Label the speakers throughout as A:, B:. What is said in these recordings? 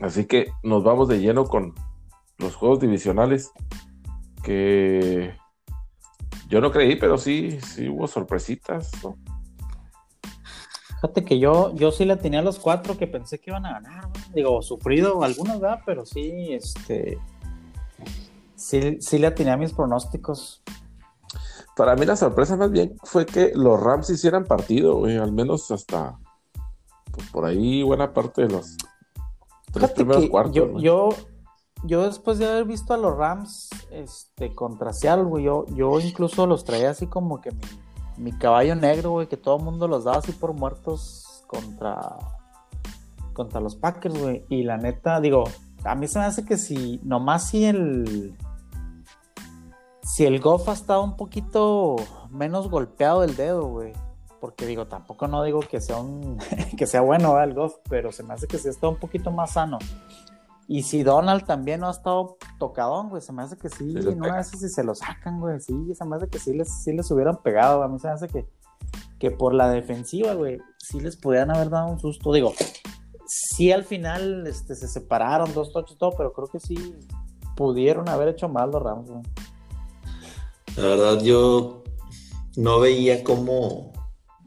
A: Así que nos vamos de lleno con los juegos divisionales que yo no creí, pero sí, sí hubo sorpresitas.
B: Fíjate que yo, yo sí la tenía a los cuatro que pensé que iban a ganar, digo, sufrido algunos, ¿verdad? Pero sí, este, sí, sí le tenía a mis pronósticos.
A: Para mí la sorpresa más bien fue que los Rams hicieran partido, güey, al menos hasta pues, por ahí buena parte de los tres primeros cuartos.
B: Yo, yo, yo, después de haber visto a los Rams este, contra Seattle, güey, yo, yo incluso los traía así como que mi, mi caballo negro, güey, que todo el mundo los daba así por muertos contra, contra los Packers, güey. Y la neta, digo, a mí se me hace que si, nomás si el si el Goff ha estado un poquito menos golpeado del dedo, güey. Porque digo, tampoco no digo que sea un que sea bueno el Goff, pero se me hace que sí está un poquito más sano. Y si Donald también no ha estado tocadón, güey, se me hace que sí, no no sé si se lo sacan, güey, sí, se me hace que sí les, sí les hubieran pegado, a mí se me hace que, que por la defensiva, güey, sí les pudieran haber dado un susto, digo, sí al final este, se separaron dos toches y todo, pero creo que sí pudieron haber hecho mal los Rams, güey.
C: La verdad, yo no veía cómo.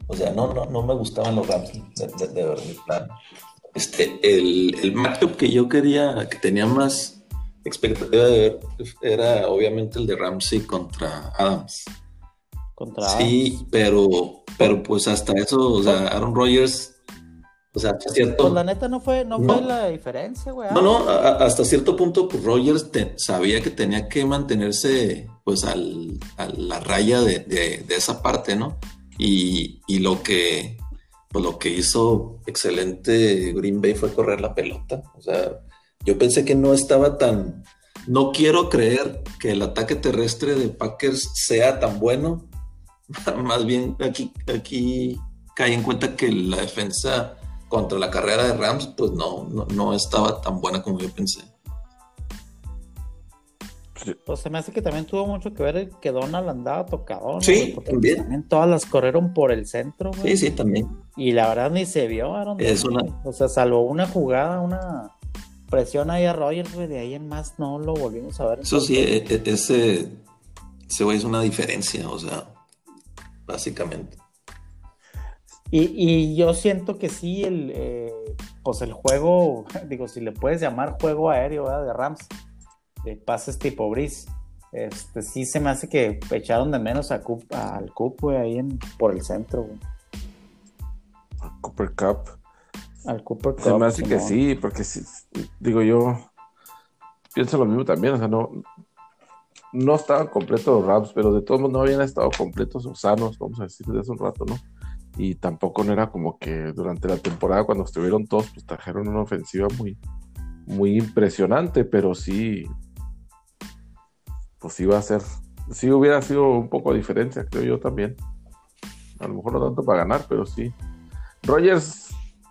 C: O sea, no, no, no me gustaban los Rams, de, de, verdad. Este, el, el matchup que yo quería, que tenía más expectativa de ver, era obviamente el de Ramsey contra Adams.
B: Contra
C: sí, pero, pero pues hasta eso, o sea, Aaron Rodgers o sea, hasta cierto.
B: Pues la neta no fue, no, fue la diferencia, güey.
C: No, no, hasta cierto punto, pues Rogers sabía que tenía que mantenerse, pues, al, a la raya de, de, esa parte, ¿no? Y, lo que, pues, lo que hizo excelente Green Bay fue correr la pelota. O sea, yo pensé que no estaba tan. No quiero creer que el ataque terrestre de Packers sea tan bueno. Más bien aquí, aquí cae en cuenta que la defensa contra la carrera de Rams, pues no, no, estaba tan buena como yo pensé.
B: Pues se me hace que también tuvo mucho que ver que Donald andaba tocado.
C: Sí, también. También
B: todas las corrieron por el centro.
C: Sí, sí, también.
B: Y la verdad ni se vio, Aaron.
C: Es una...
B: O sea, salvo una jugada, una presión ahí a Rogers, güey, de ahí en más no lo volvimos a ver.
C: Eso sí, e, e, ese, ese güey es una diferencia, o sea, básicamente.
B: Y, yo siento que sí, el, eh, pues el juego, digo, si le puedes llamar juego aéreo de Rams, de pases tipo Brice, este, sí se me hace que echaron de menos a al Cup, güey, ahí en, por el centro, güey.
A: Al Cooper Cup.
B: Al Cooper Cup.
A: Se me hace que sí, porque sí, digo yo, pienso lo mismo también, o sea, no, no estaban completos los Rams, pero de todos modos no habían estado completos o sanos, vamos a decir, desde hace un rato, ¿no? y tampoco no era como que durante la temporada cuando estuvieron todos pues trajeron una ofensiva muy muy impresionante pero sí pues iba a ser sí hubiera sido un poco de diferencia creo yo también. A lo mejor no tanto para ganar pero sí. Rogers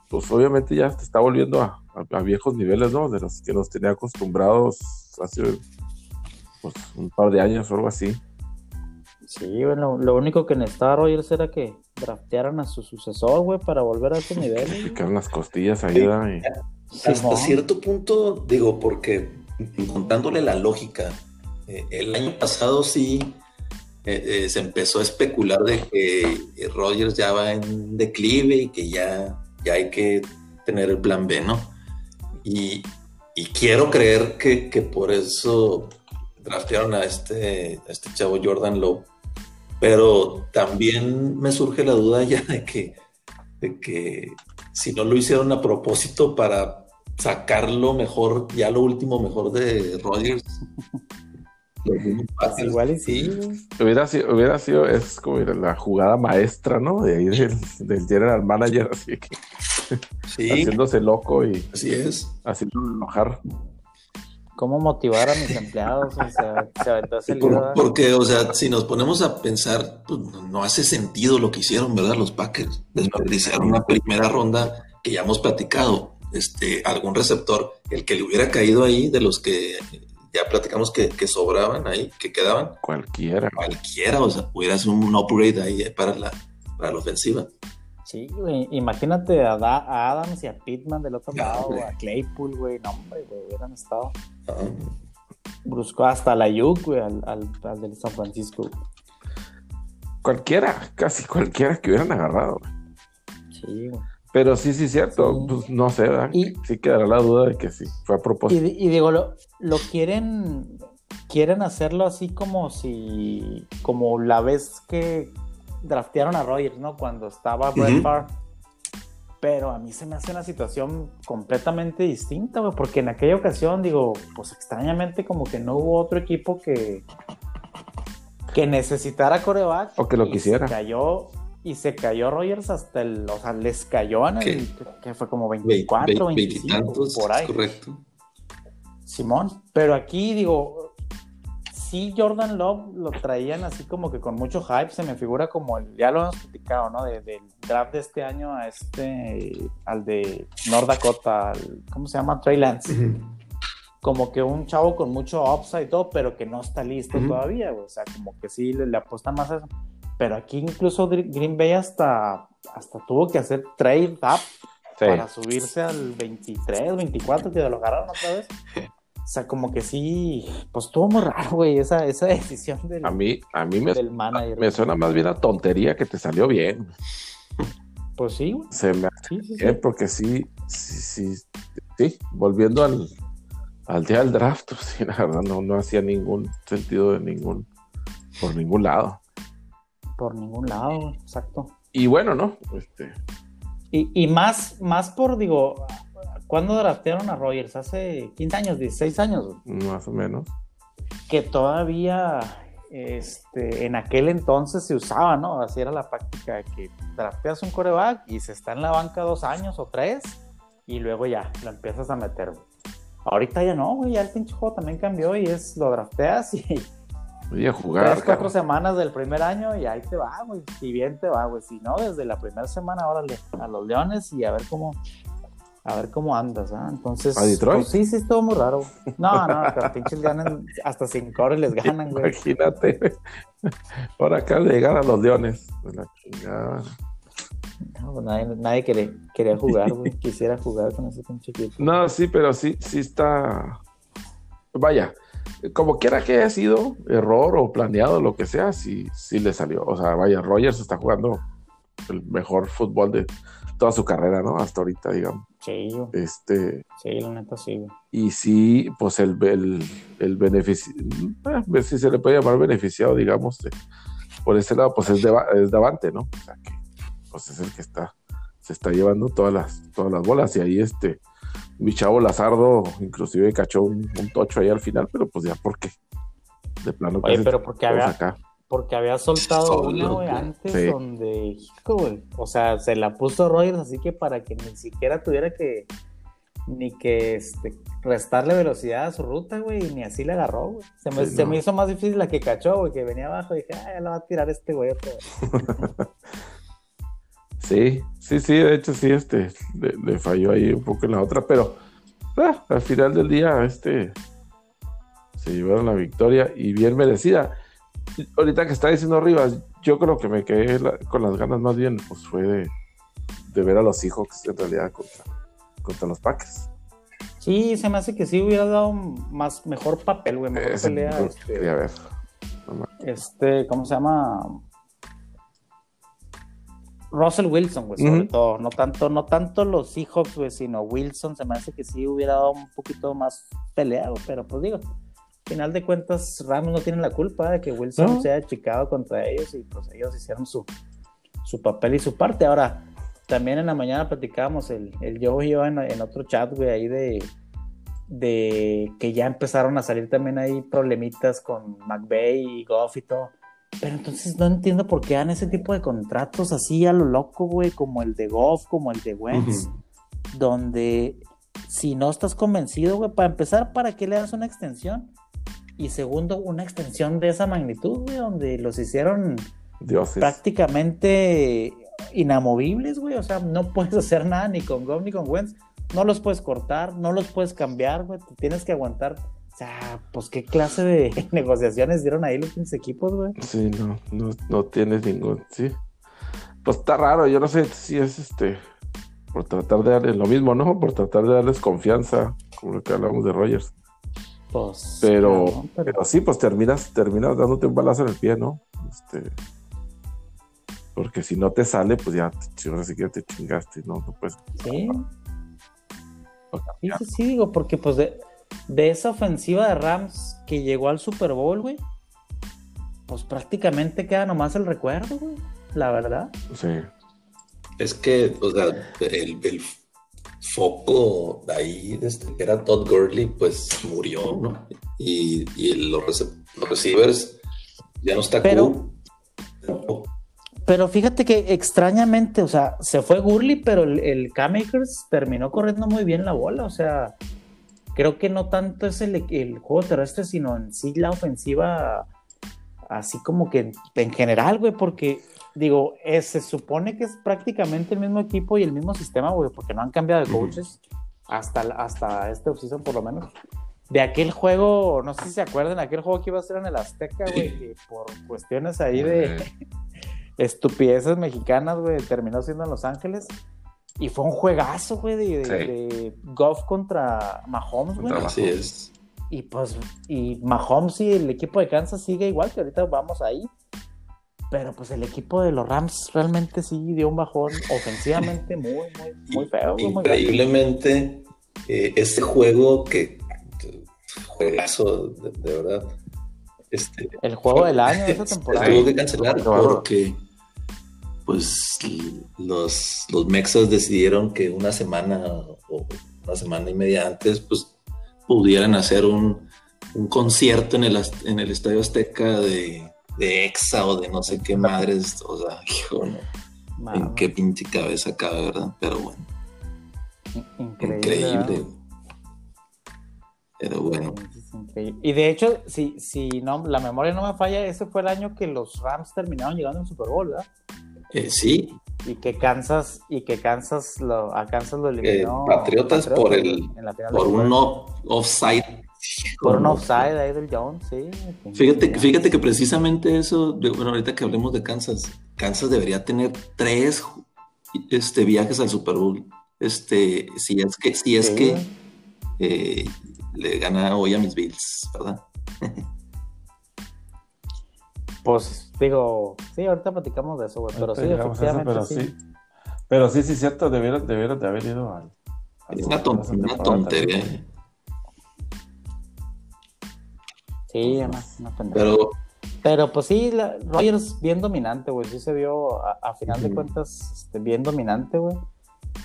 A: pues obviamente ya se está volviendo a, viejos niveles no de los que nos tenía acostumbrados hace pues, un par de años o algo así.
B: Sí, bueno, lo único que necesitaba Rogers era que draftearan a su sucesor, güey, para volver a ese nivel.
A: Picaron las costillas ahí, y...
C: Hasta cierto punto, digo, porque contándole la lógica, eh, el año pasado sí eh, eh, se empezó a especular de que Rogers ya va en declive y que ya, ya hay que tener el plan B, ¿no? Y, quiero creer que, que, por eso draftearon a este, este chavo Jordan Lowe pero también me surge la duda ya de que, de que si no lo hicieron a propósito para sacar lo mejor, ya lo último mejor de Rodgers.
B: Igual y sí.
A: Hubiera sido, hubiera sido, es como la jugada maestra, ¿no? De ahí del, del general manager, así que sí. haciéndose loco y
C: así es.
A: haciendo enojar
B: cómo motivar a mis empleados. O sea, se
C: porque, o sea, si nos ponemos a pensar, pues, no hace sentido lo que hicieron, ¿verdad? Los Packers. Desperdiciaron una primera ronda que ya hemos platicado. Este, algún receptor, el que le hubiera caído ahí, de los que ya platicamos que, sobraban ahí, que quedaban.
A: Cualquiera.
C: Cualquiera, o sea, hubiera sido un upgrade ahí para la, para la ofensiva.
B: Sí, güey. Imagínate a, Adams y a Pittman del otro lado, a Claypool, güey. No, hombre, güey, hubieran estado. Brusco hasta la Yuk, güey, al, al, del San Francisco.
A: Cualquiera, casi cualquiera que hubieran agarrado.
B: Sí, güey.
A: Pero sí, sí, cierto. Pues no sé, ¿verdad? Y, sí quedará la duda de que sí, fue a propósito.
B: Y, digo, lo, lo, quieren quieren hacerlo así como si, como la vez que draftearon a Rogers, ¿no? Cuando estaba Brett Favre. Pero a mí se me hace una situación completamente distinta, güey, porque en aquella ocasión, digo, pues extrañamente como que no hubo otro equipo que, que necesitara coreback.
A: O que lo quisiera.
B: Cayó, y se cayó Rogers hasta el, o sea, les cayó en el, que fue como 24, 25, por ahí.
C: Correcto.
B: Simón, pero aquí digo, sí Jordan Love lo traían así como que con mucho hype, se me figura como el, ya lo hemos platicado, ¿no? del draft de este año a este, al de North Dakota, ¿cómo se llama? Trey Lance. Como que un chavo con mucho upside y todo, pero que no está listo todavía, o sea, como que sí le, apuesta más a eso. Pero aquí incluso Green Bay hasta, hasta tuvo que hacer trade up para subirse al 23, 24, que lo agarraron otra vez. O sea, como que sí, pues estuvo muy raro, güey, esa, esa decisión del,
A: a mí, a mí me, manager. Me suena más bien a tontería que te salió bien.
B: Pues sí, güey.
A: Se me sí, sí, porque sí, sí, sí, sí, volviendo al, al día del draft, pues sí, la verdad no, no hacía ningún sentido de ningún, por ningún lado.
B: Por ningún lado, exacto.
A: Y bueno, ¿no? Este...
B: Y, y más, más por, digo, ¿Cuándo draftearon a Rogers? Hace 15 años, 16 años.
A: Más o menos.
B: Que todavía este, en aquel entonces se usaba, ¿no? Así era la práctica que drafteas un coreback y se está en la banca dos años o tres y luego ya lo empiezas a meter. Ahorita ya no, güey, ya el pinche juego también cambió y es lo drafteas y.
A: Voy a jugar.
B: Tres, cuatro semanas del primer año y ahí te va, güey. Si bien te va, güey. Si no, desde la primera semana, órale, a los Leones y a ver cómo, a ver cómo andas, ¿ah? Entonces.
A: ¿A Detroit?
B: Pues, sí, sí, estuvo muy raro. No, no, pero pinches ganan, hasta sin core les ganan, güey.
A: Imagínate. Por acá le llegan a los leones. la
B: chingada. No, pues, nadie, nadie quería, quería jugar, güey. Quisiera jugar con ese pinche equipo.
A: No, sí, pero sí, sí está. Vaya, como quiera que haya sido error o planeado, lo que sea, sí, sí le salió. O sea, vaya, Rogers está jugando el mejor fútbol de toda su carrera, ¿no? Hasta ahorita, digamos.
B: Sí,
A: Este,
B: sí, la neta sí.
A: Y sí, pues el, el, el beneficio, eh, ver si se le puede llamar beneficiado, digamos, por ese lado, pues es, de, es Davante, ¿no? O sea, que pues es el que está, se está llevando todas las, todas las bolas. Y ahí este, mi chavo Lazardo, inclusive cachó un, tocho ahí al final, pero pues ya, ¿por qué? De plano.
B: Oye, pero porque había, acá porque había soltado una, güey, antes donde, güey, o sea, se la puso Rogers así que para que ni siquiera tuviera que, ni que este, restarle velocidad a su ruta, güey, ni así le agarró, güey. Se, me, se me hizo más difícil la que cachó, güey, que venía abajo y dije, ah, ya la va a tirar este güey otra vez.
A: sí, sí, sí, de hecho sí, este, le, falló ahí un poco en la otra, pero ah, al final del día, este, se llevaron la victoria y bien merecida ahorita que está diciendo Rivas, yo creo que me quedé con las ganas más bien, pues fue de, ver a los Seahawks en realidad contra, contra los Packers.
B: Sí, se me hace que sí hubiera dado más mejor papel, güey, mejor pelea.
A: Este, ver.
B: este, ¿cómo se llama? Russell Wilson, güey, sobre todo. No tanto, no tanto los Seahawks, güey, sino Wilson. Se me hace que sí hubiera dado un poquito más peleado, pero pues digo, final de cuentas, Rams no tienen la culpa de que Wilson se haya achicado contra ellos y pues ellos hicieron su, su papel y su parte. Ahora, también en la mañana platicábamos, el, el yo y yo en, otro chat, güey, ahí de, de que ya empezaron a salir también ahí problemitas con McVeigh y Goff y todo. Pero entonces no entiendo por qué dan ese tipo de contratos así a lo loco, güey, como el de Goff, como el de Wentz, donde si no estás convencido, güey, para empezar, ¿para qué le das una extensión? Y segundo, una extensión de esa magnitud, güey, donde los hicieron prácticamente inamovibles, güey. O sea, no puedes hacer nada ni con Goff ni con Wentz. No los puedes cortar, no los puedes cambiar, güey. Te tienes que aguantar. Sea, pues qué clase de negociaciones dieron ahí los equipos, güey.
A: Sí, no, no, no tienes ningún, sí. pues está raro, yo no sé si es este por tratar de darles lo mismo, ¿no? Por tratar de darles confianza, como lo que hablamos de Rogers.
B: Pues,
A: Pero,
B: claro,
A: pero... sí, pues terminas, terminas dándote un balazo en el pie, ¿no? Este, porque si no te sale, pues ya, ahora sí que te chingaste, ¿no? No puedes.
B: Sí, sí, sí, sí, digo, porque pues de, de esa ofensiva de Rams que llegó al Super Bowl, güey, pues prácticamente queda nomás el recuerdo, güey, la verdad.
A: Sí.
C: Es que, o sea, el, el foco de ahí, este, que era Todd Gurley, pues murió, ¿no? Y, y los, rece- los receivers ya no está
B: Pero-. Pero fíjate que extrañamente, o sea, se fue Gurley, pero el, el Cam Akers terminó corriendo muy bien la bola, o sea, creo que no tanto es el, el juego terrestre, sino en sí la ofensiva, así como que en, en general, güey, porque digo, eh, se supone que es prácticamente el mismo equipo y el mismo sistema, güey, porque no han cambiado de coaches hasta, hasta este offseason por lo menos. De aquel juego, no sé si se acuerdan, aquel juego que iba a ser en el Azteca, güey, que por cuestiones ahí de estupideces mexicanas, güey, terminó siendo en Los Ángeles. Y fue un juegazo, güey, de, de,
A: Sí.
B: de Goff contra Mahomes, güey.
C: Así es.
B: Y pues, y Mahomes y el equipo de Kansas sigue igual, que ahorita vamos ahí. Pero pues el equipo de los Rams realmente sí dio un bajón ofensivamente muy, muy, muy feo, güey.
C: Increíblemente, eh, este juego que juegazo, de, de verdad. Este,
B: El juego del año de esa
C: se
B: temporada.
C: tuvo que cancelar porque pues los, los mexas decidieron que una semana o una semana y media antes pues pudieran hacer un, un concierto en el, en el Estadio Azteca de, de Exa o de no sé qué madres, o sea, hijo, no, en qué pinche cabeza cabe, ¿verdad? Pero bueno,
B: increíble.
C: increíble. Pero bueno,
B: increíble. Y de hecho, si, si no, la memoria no me falla, ese fue el año que los Rams terminaron llegando al Super Bowl, ¿verdad?
C: Eh, sí,
B: Y que Kansas, y que Kansas lo, a Kansas lo eliminó.
C: Eh, Patriotas por el- por un offside.
B: por un offside ahí del Jones, sí.
C: Fíjate, fíjate que precisamente eso, bueno, ahorita que hablemos de Kansas, Kansas debería tener tres este, viajes al Super Bowl. Este, si es que, si es
B: Sí.
C: que eh, le gana hoy a mis Bills, ¿verdad?
B: Pues digo, sí, ahorita platicamos de eso, güey. Pero sí,
A: a eso,
B: efectivamente.
A: pero
B: sí.
A: sí. Pero sí, sí, cierto, debieron, debieron de haber ido al. al
C: Es una, tontería.
A: también.
B: Sí, una, una pendejada.
C: Pero
B: Pero pues sí, la, Rogers bien dominante, güey. Sí se vio a, a final de cuentas este, bien dominante, güey.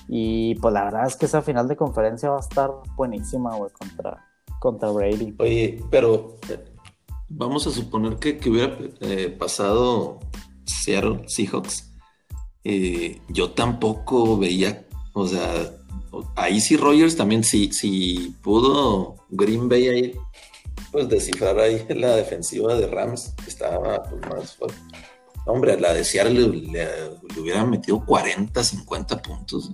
B: Y pues la verdad es que esa final de conferencia va a estar buenísima, güey, contra, contra Brady.
C: Oye, pero vamos a suponer que, que hubiera eh, pasado Seattle Seahawks. Eh, yo tampoco veía, o sea, ahí sí Rogers también, si, pudo Green Bay ahí, pues descifrar ahí la defensiva de Rams, que estaba pues, más fuerte. Hombre, a la de Seattle le, le- hubieran metido 40, 50 puntos.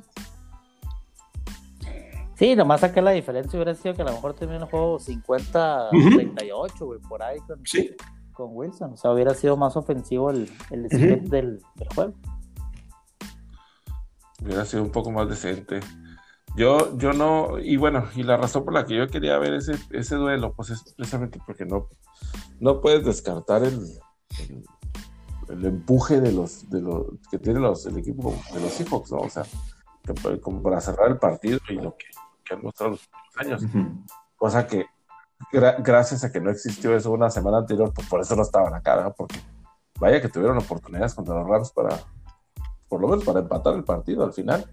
B: Sí, nomás acá la diferencia hubiera sido que a lo mejor terminó el juego 50-38, güey, por ahí con,
C: Sí.
B: con Wilson. O sea, hubiera sido más ofensivo el, el split del, del juego.
A: Hubiera sido un poco más decente. Yo, yo no, y bueno, y la razón por la que yo quería ver ese, ese duelo, pues es precisamente porque no, no puedes descartar el, el, el empuje de los, de los que tiene los, el equipo de los Seahawks, ¿no? O sea, como para cerrar el partido y lo que, que han mostrado los últimos años.
C: Ujú.
A: Cosa que gra- gracias a que no existió eso una semana anterior, pues por eso no estaban acá, ¿verdad? Porque vaya que tuvieron oportunidades contra los Rams para, por lo menos para empatar el partido al final,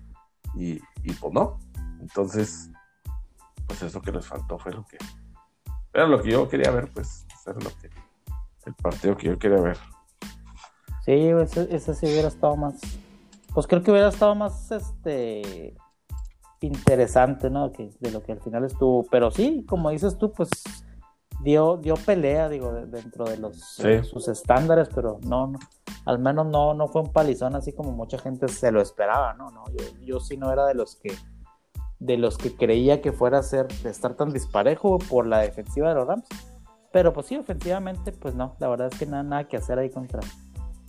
A: y, y pues no. Entonces, pues eso que les faltó fue lo que... Era lo que yo quería ver, pues, era lo que... El partido que yo quería ver.
B: Sí, ese, ese sí hubiera estado más. Pues creo que hubiera estado más este interesante, ¿no? Que, de lo que al final estuvo. Pero sí, como dices tú, pues dio, dio pelea, digo, de- dentro de los
A: Sí.
B: sus estándares, pero no, no, al menos no, no fue un palizón así como mucha gente se lo esperaba, ¿no? no yo, yo sí no era de los que de los que creía que fuera a ser de estar tan disparejo por la defensiva de los Rams. Pero pues sí, ofensivamente, pues no, la verdad es que nada, nada que hacer ahí contra,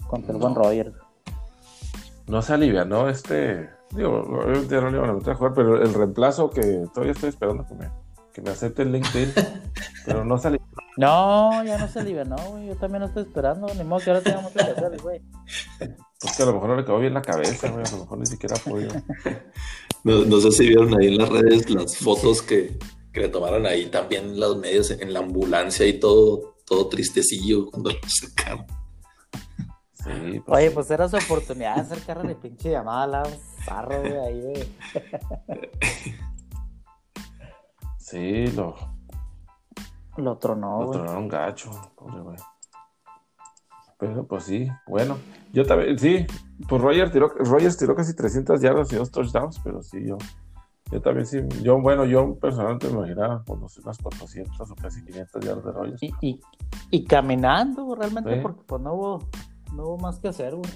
B: contra el buen
C: No.
B: Rogers.
A: no se alivianó este. Digo, obviamente no le iban a meter a jugar, pero el reemplazo que todavía estoy esperando que me, que me acepte el LinkedIn, pero no se alivianó.
B: No, ya no se alivianó, güey. Yo también lo estoy esperando. Ni modo que ahora tengamos que hacer, güey.
A: Pues que a lo mejor no le quedó bien la cabeza, güey. A lo mejor ni siquiera ha podido.
C: No, no sé si vieron ahí en las redes las fotos que, que le tomaron ahí también los medios en la ambulancia y todo, todo tristecillo cuando lo sacaron.
B: Sí, pues, Oye, pues era su oportunidad de hacer carrera de pinche llamada a la zarro, güey, ahí, güey.
A: Sí, lo.
B: Lo tronó,
A: Lo
B: güey.
A: tronaron gacho, pobre güey. Pero pues sí, bueno. Yo también, sí, pues Roger tiró, Rogers tiró casi 300 yardas y dos touchdowns, pero sí, yo. Yo también sí, yo, bueno, yo personalmente me imaginaba unos, unas 400 o casi 500 yardas de Rogers.
B: Y, y, y caminando, realmente,
A: Sí.
B: porque pues no hubo, no hubo más que hacer, güey.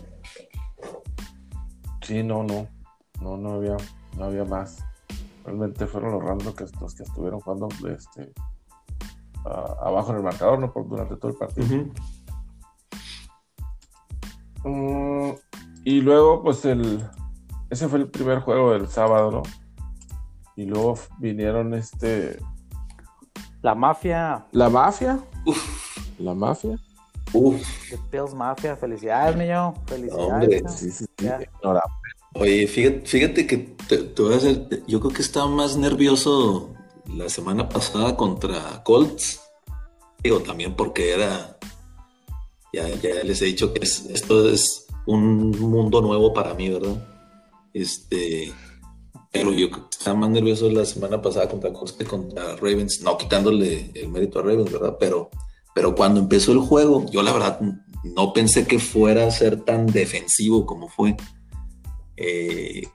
A: Sí, no, no, no, no había, no había más. Realmente fueron los Rams los que, los que estuvieron jugando este, abajo en el marcador, ¿no? Por, durante todo el partido. Mm, y luego, pues el. Ese fue el primer juego del sábado, ¿no? Y luego vinieron este.
B: La mafia,
A: La mafia. La mafia.
C: Uf,
B: The Mafia, felicidades, niño. Felicidades.
C: Hombre,
B: ¿no?
A: Sí, sí, sí.
C: Oye, fíjate, fíjate que te, te voy a hacer- yo creo que estaba más nervioso la semana pasada contra Colts. Digo, también porque era, ya, ya les he dicho que es- esto es un mundo nuevo para mí, ¿verdad? Este, pero yo estaba más nervioso la semana pasada contra Colts que contra Ravens, no quitándole el mérito a Ravens, ¿verdad? Pero, pero cuando empezó el juego, yo la verdad no pensé que fuera a ser tan defensivo como fue. Eh,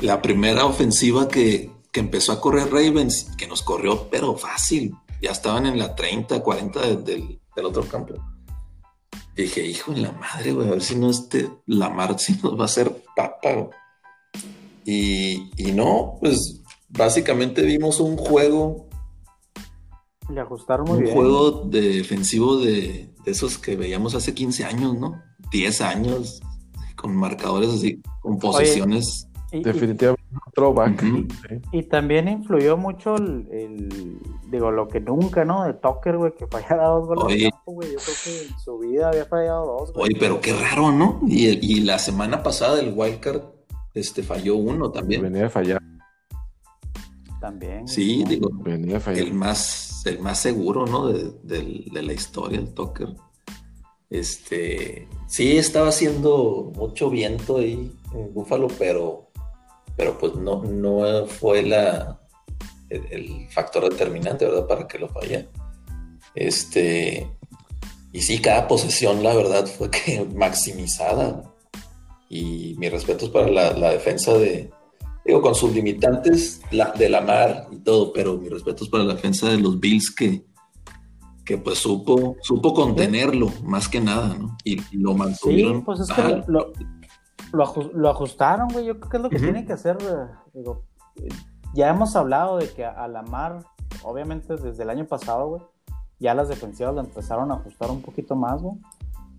C: la primera ofensiva que, que empezó a correr Ravens, que nos corrió, pero fácil. Ya estaban en la 30, 40 de- del, del otro campo. Dije, hijo de la madre, güey, a ver si no este Lamar si nos va a hacer papa. güey". Y, y no, pues básicamente vimos un juego,
B: Le ajustaron muy
C: un
B: bien.
C: juego defensivo de, de esos que veíamos hace 15 años, ¿no? 10 años, con marcadores así, con posiciones.
B: Y- y,
A: Definitivamente un throwback.
B: Y también influyó mucho el, el- digo, lo que nunca, ¿no? De Tucker, güey, que fallara dos goles
C: Oye.
B: de campo, güey. Yo creo que en su vida había fallado dos, güey.
C: Oye, pero qué raro, ¿no? Y, y la semana pasada el Wildcard este, falló uno también.
A: Venía de fallar.
B: También.
C: Sí,
B: ¿no?
C: digo,
A: Venía de fallar.
C: el más, el más seguro, ¿no? De, la historia, el Tucker. Este, sí, estaba haciendo mucho viento ahí en Búfalo, pero, pero pues no, no fue la, el, factor determinante, ¿verdad? Para que lo fallara. Este, y sí, cada posesión, la verdad, fue que maximizada. Y mis respetos para la defensa de, digo, con sus limitantes la, de la mar y todo, pero mis respetos para la defensa de los Bills que, que pues supo, supo contenerlo, más que nada, ¿no? Y, y lo
B: Sí,
C: mantuvieron.
B: pues es que lo, lo, aju- lo ajustaron, güey. Yo creo que es lo que
C: Ujú.
B: tienen que hacer. eh, Digo, ya hemos hablado de que a la mar, obviamente desde el año pasado, güey, ya las defensivas lo empezaron a ajustar un poquito más, güey.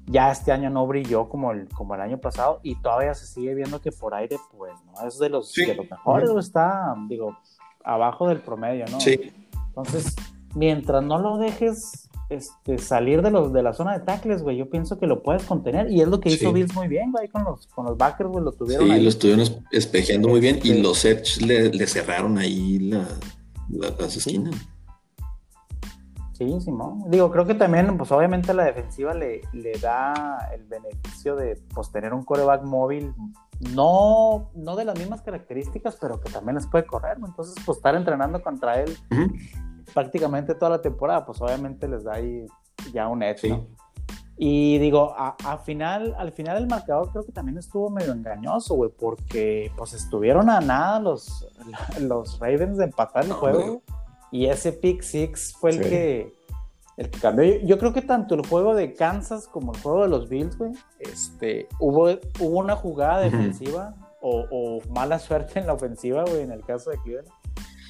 B: Ya este año no brilló como el, como el año pasado y todavía se sigue viendo que por aire, pues, no es de los,
C: Sí.
B: de los mejores, está, digo, abajo del promedio, ¿no?
C: Sí,
B: Entonces, mientras no lo dejes este, salir de, los, de la zona de tackles, güey, yo pienso que lo puedes contener. Y es lo que hizo
C: Sí.
B: Bills muy bien, güey, con los, con los backers, güey, lo tuvieron
C: sí,
B: ahí.
C: lo estuvieron es- espejeando muy bien y los Edge le, le cerraron ahí la- la- las esquinas.
B: Sí, Simón. Digo, creo que también, pues obviamente la defensiva le, le da el beneficio de pues, tener un coreback móvil, no, no de las mismas características, pero que también les puede correr, güey. Entonces, pues estar entrenando contra él
C: Ujú.
B: prácticamente toda la temporada, pues obviamente les da ahí ya un edge,
C: Sí.
B: ¿no? Y digo, a, a final, al final el marcador creo que también estuvo medio engañoso, güey, porque pues estuvieron a nada los, los Ravens de empatar el
C: No,
B: juego.
C: güey.
B: Y ese pick six fue el
A: Sí.
B: que el que cambió. Yo, yo creo que tanto el juego de Kansas como el juego de los Bills, güey, este, hubo, hubo una jugada defensiva o, o mala suerte en la ofensiva, güey, en el caso de Cleveland,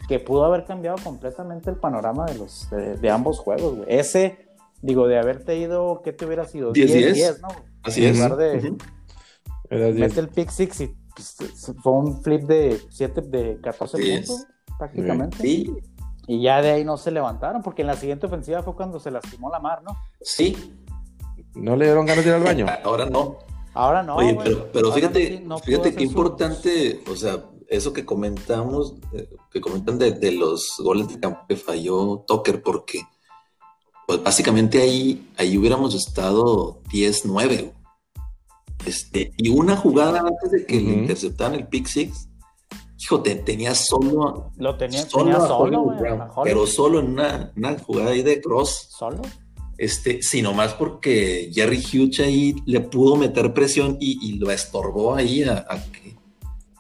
B: que pudo haber cambiado completamente el panorama de los de, de ambos juegos, güey. Ese, didigo, de haberte ido, ¿qué te hubiera sido?
C: 10-10.
B: 10-10, ¿no?
C: Así
B: En
C: es.
B: lugar de- mete el pick six y pues, fue un flip de 7, de 14 puntos, prácticamente. Sí. Y ya de ahí no se levantaron, porque en la siguiente ofensiva fue cuando se lastimó la mar, ¿no?
C: Sí.
A: ¿No le dieron ganas de ir al baño?
C: Ahora no.
B: Ahora no.
C: Oye, pero, fíjate, fíjate qué importante, o sea, eso que comentamos, eh, que comentan de, los goles de campo que falló Tucker, porque pues básicamente ahí, ahí hubiéramos estado 10-9. Este, y una jugada antes de que le interceptaran el pick six, hijo, tenía solo.
B: Lo tenía solo,
C: pero solo en una, jugada ahí de cross.
B: ¿Solo?
C: Este, sino más porque Jerry Hughes ahí le pudo meter presión y, lo estorbó ahí a, que,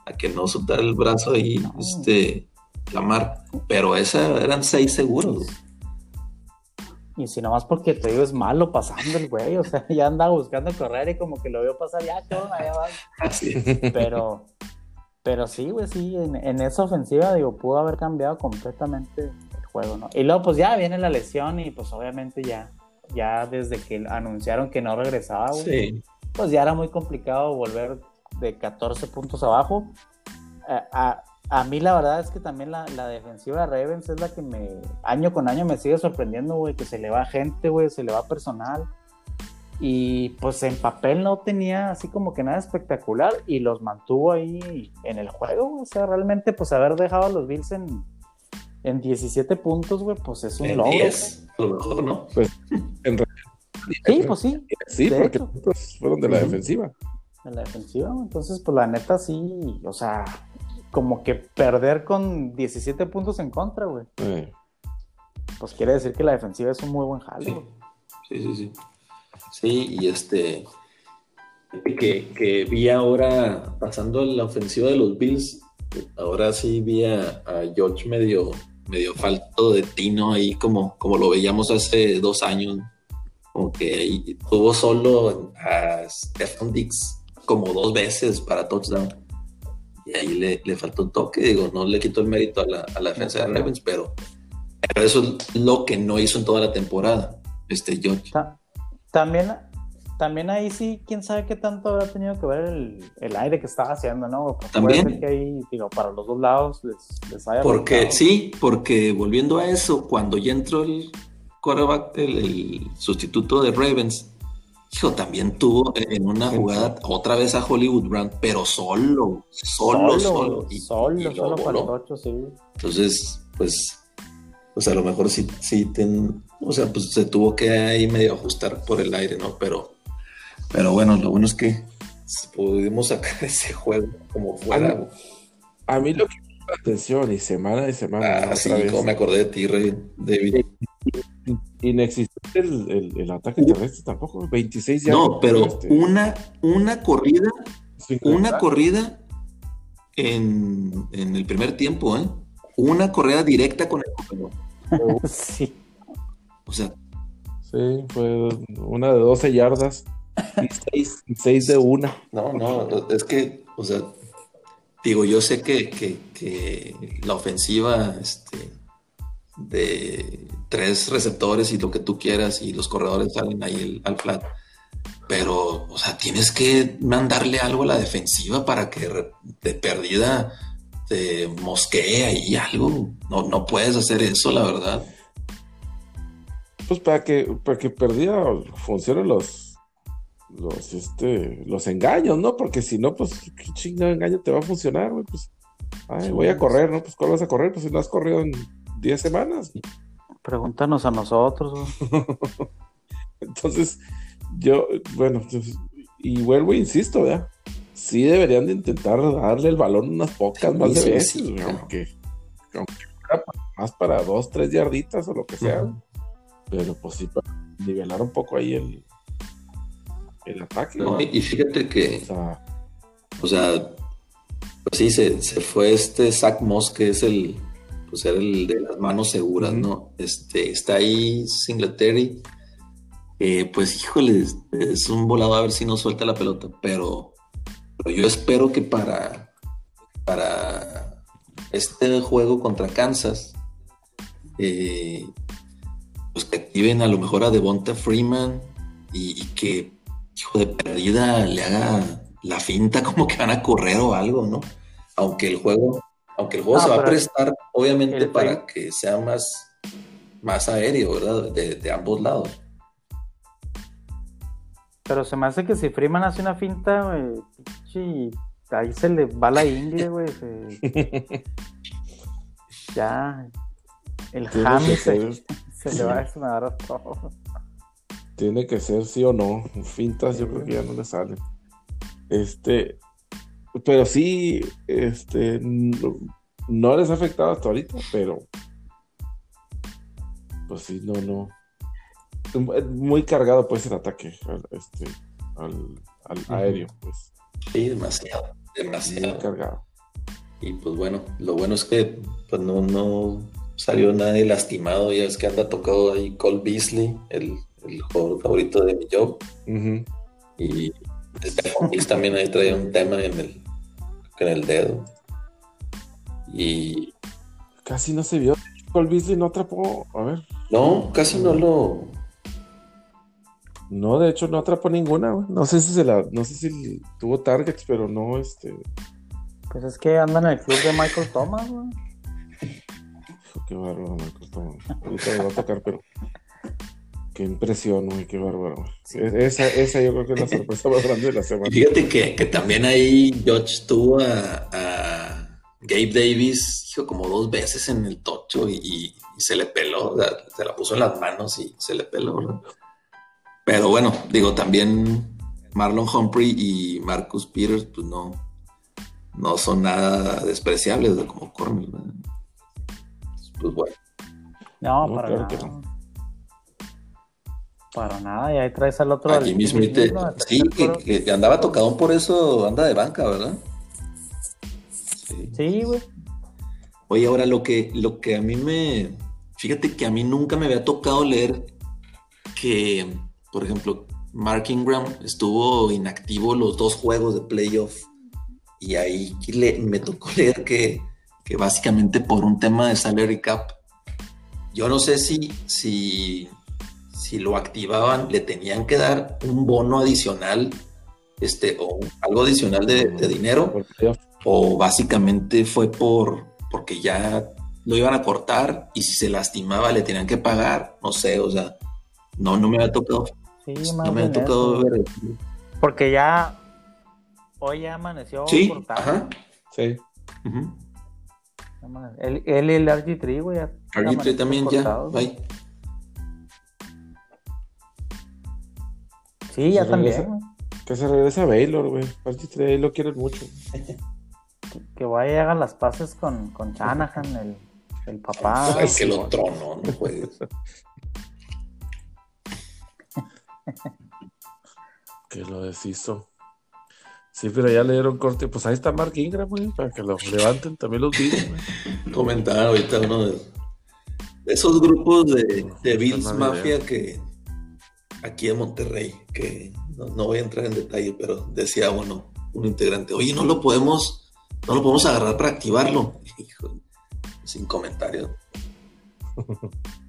C: a que no soltara el brazo ahí, este, la mar. Pero esa eran seis seguros.
B: Y si nomás porque te digo es malo pasando el güey, o sea, ya anda buscando correr y como que lo veo pasar, ya, todo, allá va.
C: Así.
B: Pero, pero sí, güey, sí, en, esa ofensiva, digo, pudo haber cambiado completamente el juego, ¿no? Y luego, pues ya viene la lesión y pues obviamente ya, ya desde que anunciaron que no regresaba, güey, pues ya era muy complicado volver de 14 puntos abajo. a, a mí la verdad es que también la, defensiva de Ravens es la que me año con año me sigue sorprendiendo, güey, que se le va gente, güey, se le va personal. Y pues en papel no tenía así como que nada espectacular y los mantuvo ahí en el juego, O sea, realmente pues haber dejado a los Bills en, en 17 puntos, güey, pues es un logro.
C: a lo mejor, ¿no?
A: Pues en realidad.
B: Sí, pues sí.
A: Sí, porque fueron de la defensiva.
B: De la defensiva, entonces pues la neta sí, o sea, como que perder con 17 puntos en contra, güey. Pues quiere decir que la defensiva es un muy buen jale.
C: Sí, sí, sí. Sí, y este. Que, vi ahora, pasando la ofensiva de los Bills, ahora sí vi a, George medio, medio falto de tino ahí, como, como lo veíamos hace dos años. Como que ahí tuvo solo a Stephen Dix como dos veces para touchdown y ahí le, le, faltó un toque. Digo, no le quito el mérito a la, a la defensa de Ravens, pero, pero, eso es lo que no hizo en toda la temporada, este George.
B: También, también ahí sí, quién sabe qué tanto habrá tenido que ver el, el aire que estaba haciendo, ¿no?
C: también.
B: que ahí, digo, para los dos lados les, les haya
C: Porque, sí, porque volviendo a eso, cuando ya entró el quarterback, el sustituto de Ravens, Hijo, también tuvo en una jugada otra vez a Hollywood Brand, pero solo, solo, solo.
B: Y, solo, solo para ocho, sí.
C: Entonces, pues, pues a lo mejor sí, sí, ten, o sea, pues se tuvo que ahí medio ajustar por el aire, ¿no? Pero, pero bueno, lo bueno es que pudimos sacar ese juego como fuera.
A: A mí, lo que me llama la atención y semana de semana.
C: Ah, sí, como me acordé de ti, David
A: inexistente el, el, el ataque terrestre tampoco, 26
C: ya. No, pero este. una, una corrida, una corrida en, en, el primer tiempo, ¿eh? Una corrida directa con el
B: sí.
C: O sea.
A: Sí, fue una de 12 yardas y 6, de una.
C: No, no, es que, o sea, digo, yo sé que, que, que la ofensiva, este, de tres receptores y lo que tú quieras y los corredores salen ahí al flat. Pero, o sea, tienes que mandarle algo a la defensiva para que de perdida te mosquee ahí algo. No, no puedes hacer eso, la verdad.
A: Pues para que, para que perdida funcionen los, los, este, los engaños, ¿no? Porque si no, pues, ¿qué chingado engaño te va a funcionar, Pues, ay, voy a correr, ¿no? Pues, ¿cuál vas a correr? Pues si no has corrido en 10 semanas.
B: Pregúntanos a nosotros.
A: Entonces, yo, bueno, pues, y vuelvo e insisto, ¿verdad? Sí deberían de intentar darle el balón unas pocas más de veces, aunque, más para dos, tres yarditas o lo que sea. Pero pues sí, para nivelar un poco ahí el, el ataque.
C: y fíjate que, o sea, pues sí, se, se, fue este Zach Moss, que es el, pues, el de las manos seguras, ¿no? Este, está ahí Singletary, eh, pues híjole, es un volado a ver si no suelta la pelota, pero, yo espero que para, para este juego contra Kansas, eh, pues que activen a lo mejor a Devonta Freeman y, que, hijo de perdida, le haga, la finta como que van a correr o algo, ¿no? Aunque el juego, aunque el juego
B: No,
C: se va a prestar, obviamente, para que sea más, más aéreo, ¿verdad? De, de ambos lados.
B: Pero se me hace que si Freeman hace una finta, güey, pinche, ahí se le va la ingle, güey. se- Ya. El ham
A: que
B: se, le va a desmadrar todo.
A: Tiene que ser sí o no. Fintas yo creo que ya no le salen. Este, pero sí, este, no, no les ha afectado hasta ahorita, pero pues sí, no, no. Muy cargado puede ser el ataque al, este, al, al aéreo, pues.
C: Sí, demasiado,
A: Muy
C: demasiado.
A: cargado.
C: Y pues bueno, lo bueno es que pues no, no salió nadie lastimado, ya es que anda tocado ahí Cole Beasley, el, el jugador favorito de mi job,
A: Ujú.
C: y Stephon Diggs también ahí traía un tema en el, en el dedo. Y
A: Casi no se vio. Cole Beasley no atrapó. A ver.
C: no, casi no lo,
A: No, de hecho no atrapó ninguna, güey. No sé si se la, no sé si tuvo targets, pero no, este.
B: Pues es que anda en el club de Michael Thomas, güey.
A: Qué bárbaro, Thomas. Ahorita me va a tocar, pero. Qué impresión, güey, qué bárbaro.
B: Sí.
A: Es- Esa, esa yo creo que es la sorpresa más grande de la semana.
C: fíjate que, que también ahí George tuvo a, a Gabe Davis, hijo, como dos veces en el tocho y, se le peló, se la puso en las manos y se le peló. ¿verdad? Pero bueno, digo, también Marlon Humphrey y Marcus Peters, pues no, no son nada despreciables de como corner. ¿verdad? Pues bueno,
B: No,
A: No,
B: para
A: claro
B: nada.
A: que no.
B: Para nada, y ahí traes al otro.
C: a
B: al
C: Jimmy
B: Jimmy
C: Smith, eh,
B: Smith, ¿no?
C: sí, que, que andaba tocadón por eso, anda de banca, ¿verdad? Sí.
B: Sí, güey.
C: Oye, ahora lo que, lo que a mí me. Fíjate que a mí nunca me había tocado leer que, por ejemplo, Mark Ingram estuvo inactivo los dos juegos de playoff. Y ahí le- me tocó leer que, que básicamente por un tema de salary cap, yo no sé si, si, si lo activaban, le tenían que dar un bono adicional, este, o algo adicional de, de dinero o básicamente fue por porque ya lo iban a cortar y si se lastimaba le tenían que pagar, no sé, o sea, no, no me había tocado,
B: Sí,
C: no me había tocado ver.
B: Porque ya. Hoy ya amaneció
C: Sí,
B: cortado.
C: ajá.
A: Sí.
B: Él y el RG3, güey. ya
C: RG3
B: amanecieron
C: también ya, bye.
B: Sí, ya también,
A: regresa.
B: güey.
A: Que se regrese a Baylor, güey. Parece ahí lo quieren mucho.
B: Que vaya y haga las paces con, con Shanahan, el, el papá.
C: Ay, que
A: sí,
C: lo trono, no juegues.
A: Que lo deshizo. Sí, pero ya le dieron corte. Pues ahí está Mark Ingram, güey, para que lo levanten también los videos, güey.
C: Comentaban ahorita uno de, esos grupos de, de Bills Mafia que aquí en Monterrey, que no, no voy a entrar en detalle, pero decía uno, un integrante, oye, no lo podemos, no lo podemos agarrar para activarlo. Hijo, sin comentarios.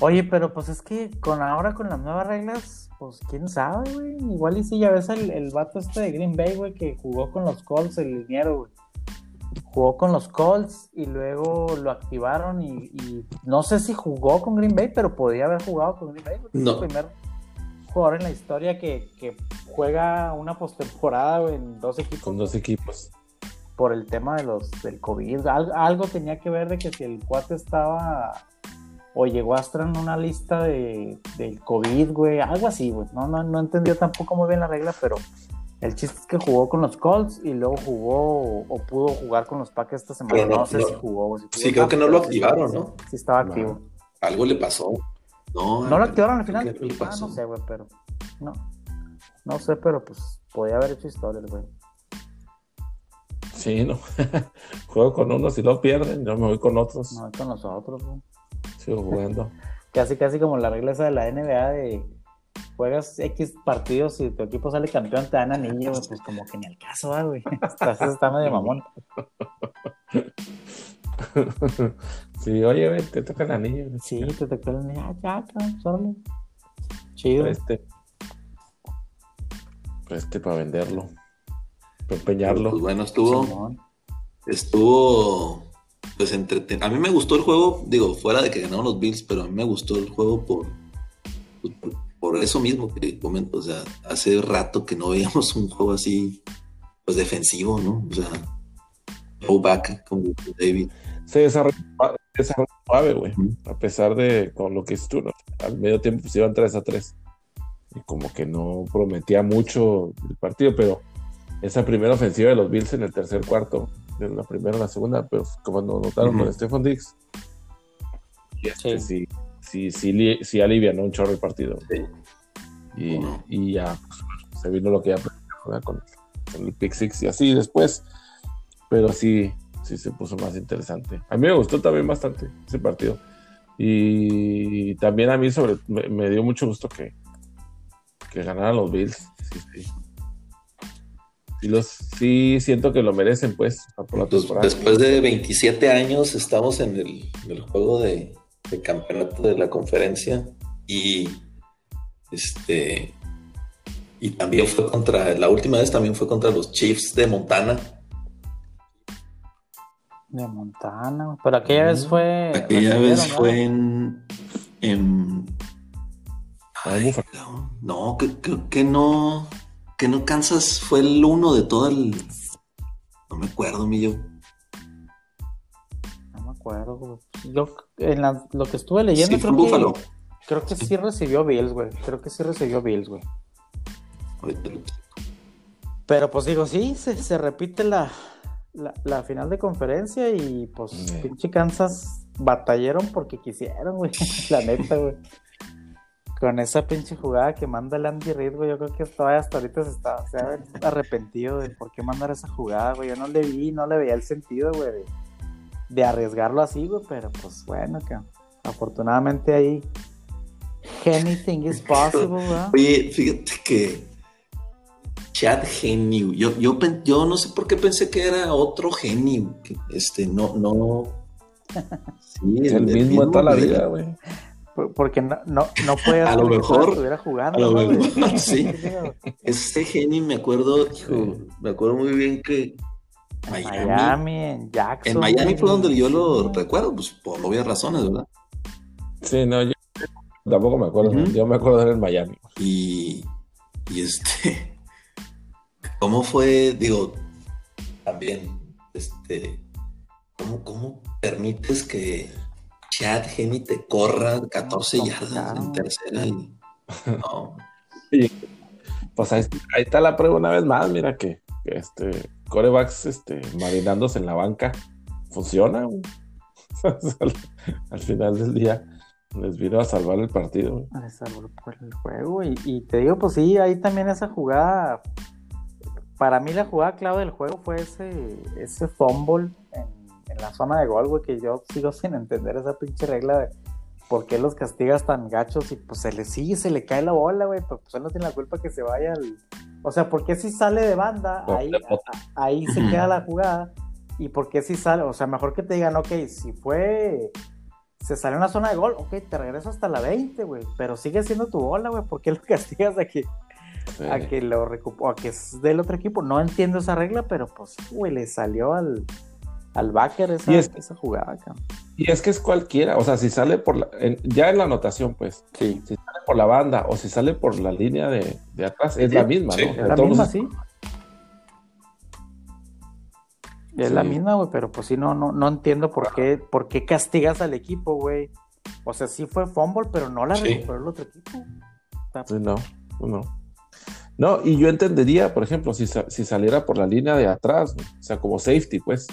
B: Oye, pero pues es que con ahora con las nuevas reglas, pues quién sabe, güey. Igual y si ya ves el, el vato este de Green Bay, güey, que jugó con los Colts, el liniero, güey. Jugó con los Colts y luego lo activaron y, y no sé si jugó con Green Bay, pero podía haber jugado con Green Bay. Es
C: No.
B: el primer jugador en la historia que, que juega una postemporada en dos equipos
A: Con dos equipos.
B: por el tema de los del COVID. Al- algo tenía que ver de que si el cuate estaba o llegó a estar en una lista de, del COVID, güey, algo así, güey. No, no, no entendió tampoco muy bien la regla, pero el chiste es que jugó con los Colts y luego jugó o pudo jugar con los Packers esta semana.
C: Pero
B: no,
C: no-
B: sé
C: no-
B: si jugó. güey, si
C: Sí, creo que no lo activaron, ¿no?
B: Sí estaba
A: No.
B: activo.
C: Algo le pasó. No,
B: ¿No lo activaron al final?
C: ¿Qué le
B: Ah, no sé, güey, pero no. No sé, pero pues podía haber hecho historia el güey.
A: Sí, no. Juego con unos y lo pierden. Yo me voy con otros.
B: No con nosotros, güey.
A: Sigo jugando.
B: Casi, casi como la regla esa de la NBA de juegas X partidos y tu equipo sale campeón, te dan anillo, güey, pues como que ni al caso, ¿va, güey. Entonces está medio mamón.
A: sí, oye, ven, te toca el anillo.
B: Sí, te tocó el anillo. Ah, ya, cabrón, órale. Chido.
A: Este. este, para venderlo, para empeñarlo.
C: Pues bueno, estuvo, estuvo, pues entretenido. A mí me gustó el juego, digo, fuera de que ganaron los Bills, pero a mí me gustó el juego por, pues, por, eso mismo que comento. O sea, hace rato que no veíamos un juego así, pues defensivo, ¿no? O sea, go back, como David.
A: Se desarrolló, suave, güey. A pesar de con lo que es tú, ¿no? Al medio tiempo se iban 3 a 3 y como que no prometía mucho el partido, pero esa primera ofensiva de los Bills en el tercer cuarto, en la primera o la segunda, pero como nos notaron con Stephen Diggs, este sí. sí, sí, sí, alivianó un chorro el partido. Y, ya pues, se vino lo que ya con, con, el pick six y así después, pero sí, sí se puso más interesante. A mí me gustó también bastante ese partido. Y también a mí sobre me dio mucho gusto que, que ganaran los Bills. Sí, sí. Sí, los, sí siento que lo merecen, pues.
C: Después de 27 años estamos en el, juego de, campeonato de la conferencia y este y también fue contra, la última vez también fue contra los Chiefs de Montana.
B: De Montana, pero aquella vez fue.
C: Aquella vez fue en, en no, que, que, no. Que no Kansas fue el uno de todo el. No me acuerdo, mi yo.
B: No me acuerdo. Yo, en lo que estuve leyendo, creo, que, creo que sí recibió Bills, güey. Creo que sí recibió Bills, güey. Pero pues digo, sí, se, se repite la, la, final de conferencia y pues pinche Kansas batallaron porque quisieron, güey. la neta, güey con esa pinche jugada que manda el Andy Reid, güey, yo creo que todavía hasta ahorita se está se ha arrepentido de por qué mandar esa jugada, güey. Yo no le vi, no le veía el sentido, güey, de, arriesgarlo así, güey, pero pues bueno, que afortunadamente ahí anything is possible, güey.
C: Oye, fíjate que Chad Genio, yo, yo, yo no sé por qué pensé que era otro genio, que este, no, no.
A: Sí, el, mismo, de toda la vida, güey.
B: Porque no, no, no podía
C: a lo mejor
B: estuviera jugando.
C: A lo mejor, sí. Ese genio me acuerdo, me acuerdo muy bien que
B: Miami, en Jackson.
C: En Miami fue donde yo lo recuerdo, pues por obvias razones, ¿verdad?
A: Sí, no, yo tampoco me acuerdo. Yo me acuerdo de él en Miami.
C: Y, y este, ¿cómo fue? Digo, también, este, ¿cómo, cómo permites que Chad Hemi te corra 14 yardas en tercera y no.
A: pues ahí, está la prueba una vez más, mira que, este corebacks este, marinándose en la banca funciona. al, final del día les vino a salvar el partido.
B: Les salvó el juego y, y, te digo, pues sí, ahí también esa jugada. Para mí la jugada clave del juego fue ese, ese fumble en en la zona de gol, güey, que yo sigo sin entender esa pinche regla de por qué los castigas tan gachos y pues se le sigue, se le cae la bola, güey, pero pues él no tiene la culpa que se vaya al... O sea, ¿por qué si sale de banda, ahí, ahí se queda la jugada? ¿Y por qué si sale? O sea, mejor que te digan, ok, si fue... Se sale en la zona de gol, ok, te regreso hasta la 20, güey, pero sigue siendo tu bola, güey, ¿por qué lo castigas a que, a que lo recupó, a que es del otro equipo? No entiendo esa regla, pero pues, güey, le salió al al backer esa, esa jugada,
A: Y es que es cualquiera, o sea, si sale por la, ya en la anotación, pues, sí. si sale por la banda o si sale por la línea de, atrás, es la misma, ¿no?
B: Es la misma, sí. Es la misma, güey, pero pues sí, no, no, no entiendo por qué, por qué castigas al equipo, güey. O sea, sí fue fumble, pero no la recuperó el otro equipo.
A: Sí, no, no. No, y yo entendería, por ejemplo, si, si saliera por la línea de atrás, o sea, como safety, pues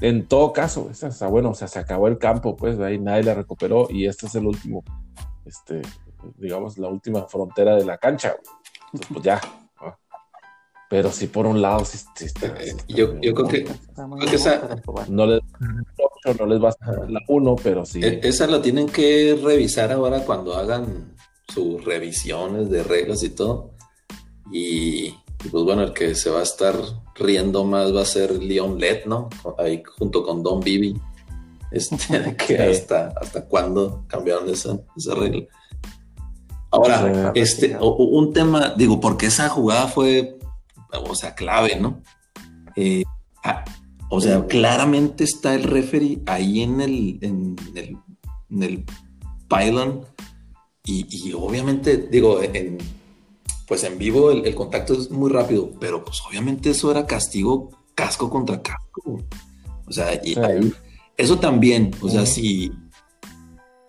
A: en todo caso, o bueno, o sea, se acabó el campo, pues ahí nadie la recuperó y este es el último, este, digamos, la última frontera de la cancha. Entonces, pues ya. Pero sí, por un lado, sí,
C: yo, yo creo que, esa,
A: no, les, no les va a ser la uno, pero sí.
C: E, esa la tienen que revisar ahora cuando hagan sus revisiones de reglas y todo. Y, y pues bueno, el que se va a estar riendo más va a ser Leon Led, ¿no? Ahí junto con Don Bibi. Este, que hasta, hasta cuándo cambiaron esa, esa regla. Ahora, este, un tema, digo, porque esa jugada fue, o sea, clave, ¿no? Eh, ah, o sea, claramente está el referee ahí en el, en el, en el pylon y, obviamente, digo, en, pues en vivo el, contacto es muy rápido, pero pues obviamente eso era castigo casco contra casco. O sea, y, eso también, o sea, si,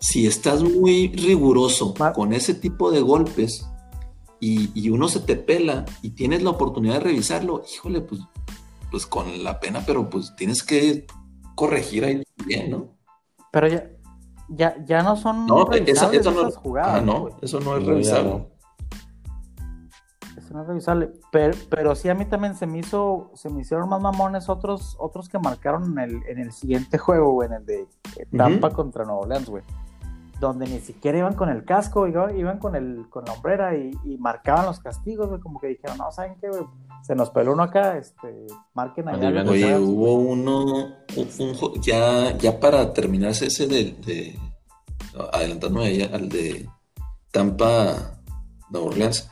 C: si estás muy riguroso con ese tipo de golpes y, uno se te pela y tienes la oportunidad de revisarlo, híjole, pues, pues con la pena, pero pues tienes que corregir ahí bien, ¿no?
B: Pero ya, ya, ya no son
C: no, eso no, jugadas. no, eso no es revisable.
B: No es revisable. Pero, pero sí a mí también se me hizo, se me hicieron más mamones otros, otros que marcaron en el, en el siguiente juego, en el de Tampa contra Nueva Orleans, güey donde ni siquiera iban con el casco, iban con, el, con la hombrera y, marcaban los castigos, güey, como que dijeron, no, ¿saben qué, güey? Se nos peló uno acá, este, marquen allá.
C: Oye, hubo uno, ya, ya para terminarse ese de, de adelantándome al de Tampa, Nueva Orleans,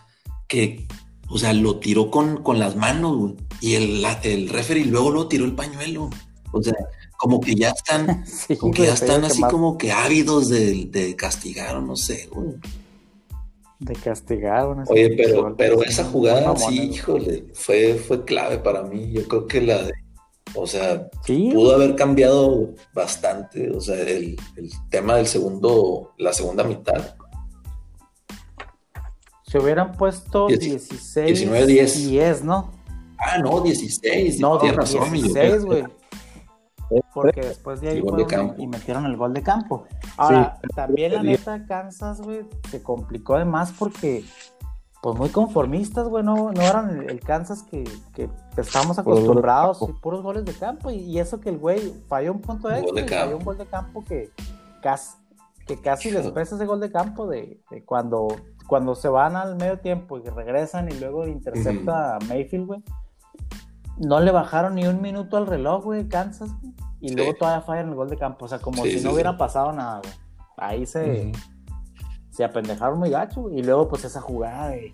C: que, o sea, lo tiró con, con las manos, güey, y el, el referee luego lo tiró el pañuelo, o sea, como que ya están, como que ya están así como que ávidos de, castigar o no sé,
B: De castigar,
C: Oye, pero, pero esa jugada, sí, híjole, fue, fue clave para mí. Yo creo que la de, o sea, pudo haber cambiado bastante, o sea, el, tema del segundo, la segunda mitad.
B: Se hubieran puesto 16, 19, 10. 10, ¿no?
C: Ah, no, 16. No, tienes razón, 16, güey
B: porque después de ahí y metieron el gol de campo. Ahora, también la neta, Kansas, güey, se complicó además porque, pues muy conformistas, güey, no, eran el, Kansas que, que estábamos acostumbrados, puros goles de campo, y, eso que el güey falló un punto de extra, falló un gol de campo que casi, que casi les pesa ese gol de campo de, cuando, cuando se van al medio tiempo y regresan y luego intercepta a Mayfield, güey. No le bajaron ni un minuto al reloj, güey, Kansas, y luego todavía fallan el gol de campo, o sea, como si no hubiera pasado nada, güey. Ahí se, se apendejaron muy gacho, y luego pues esa jugada de,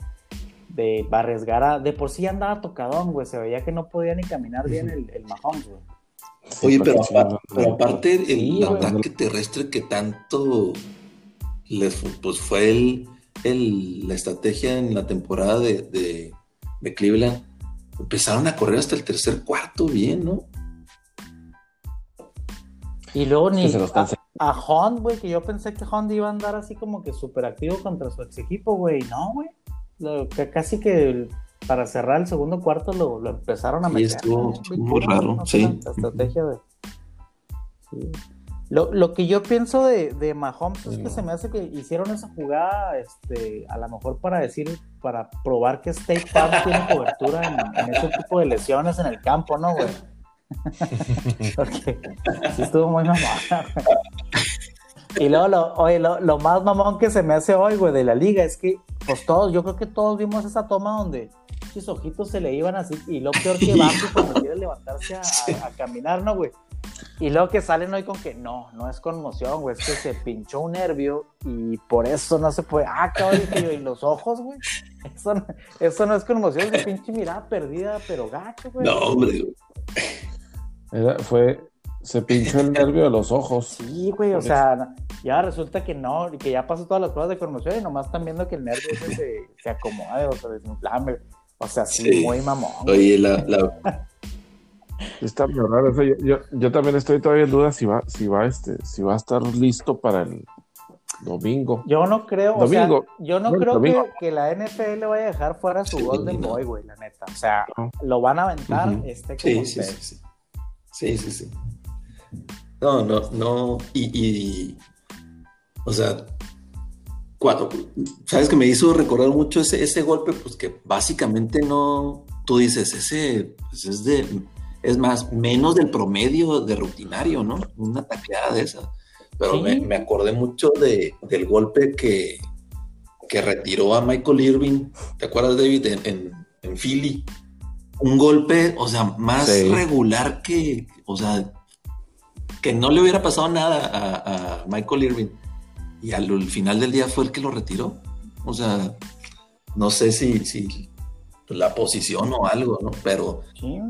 B: de arriesgar a, de por sí andaba tocadón, güey, se veía que no podía ni caminar bien el, el Mahomes, güey.
C: Oye, pero, aparte, el ataque terrestre que tanto les pues fue el, el, la estrategia en la temporada de, de, de Cleveland empezaron a correr hasta el tercer cuarto bien, ¿no?
B: Y luego ni a, a Hunt, güey, que yo pensé que Hunt iba a andar así como que súper activo contra su ex equipo, güey. No, güey. que casi que para cerrar el segundo cuarto lo, empezaron a meter.
C: Sí, estuvo, muy raro, sí.
B: La estrategia de... Sí. Lo, que yo pienso de, de Mahomes es que se me hace que hicieron esa jugada, este, a lo mejor para decir, para probar que State Farm tiene cobertura en, ese tipo de lesiones en el campo, ¿no, güey? Porque sí estuvo muy mamón. y luego, lo, oye, lo, más mamón que se me hace hoy, güey, de la liga es que, pues todos, yo creo que todos vimos esa toma donde sus ojitos se le iban así, y lo peor que va, cuando quiere levantarse a caminar, ¿no, güey? Y luego que salen hoy con que no, no es conmoción, güey, es que se pinchó un nervio y por eso no se puede. Ah, cabrón, y los ojos, güey. Eso, no, eso no es conmoción, es pinche mirada perdida, pero gacho, güey.
C: No, hombre,
A: fue, se pinchó el nervio de los ojos.
B: Sí, güey, o sea, ya resulta que no, y que ya pasó todas las pruebas de conmoción y nomás están viendo que el nervio se, se acomoda o se desinflame. O sea, sí, muy mamón.
C: Oye, la, la,
A: Está muy raro Yo, también estoy todavía en duda si va, si va, este, si va a estar listo para el domingo.
B: Yo no creo, domingo. yo no creo que, la NFL vaya a dejar fuera su Golden Boy, güey, la neta. O sea, lo van a aventar este
C: como sí, sí, sí, sí, sí, sí. No, no, no. Y, o sea, cuatro. Sabes que me hizo recordar mucho ese, ese golpe, pues que básicamente no. Tú dices, ese pues es de es más, menos del promedio de rutinario, ¿no? Una tacleada de esas. Pero me, acordé mucho de, del golpe que, que retiró a Michael Irving, ¿te acuerdas, David? En, en, Philly. Un golpe, o sea, más regular que, o sea, que no le hubiera pasado nada a, Michael Irving. Y al, final del día fue el que lo retiró. O sea, no sé si, si la posición o algo, ¿no? Pero.
B: Sí,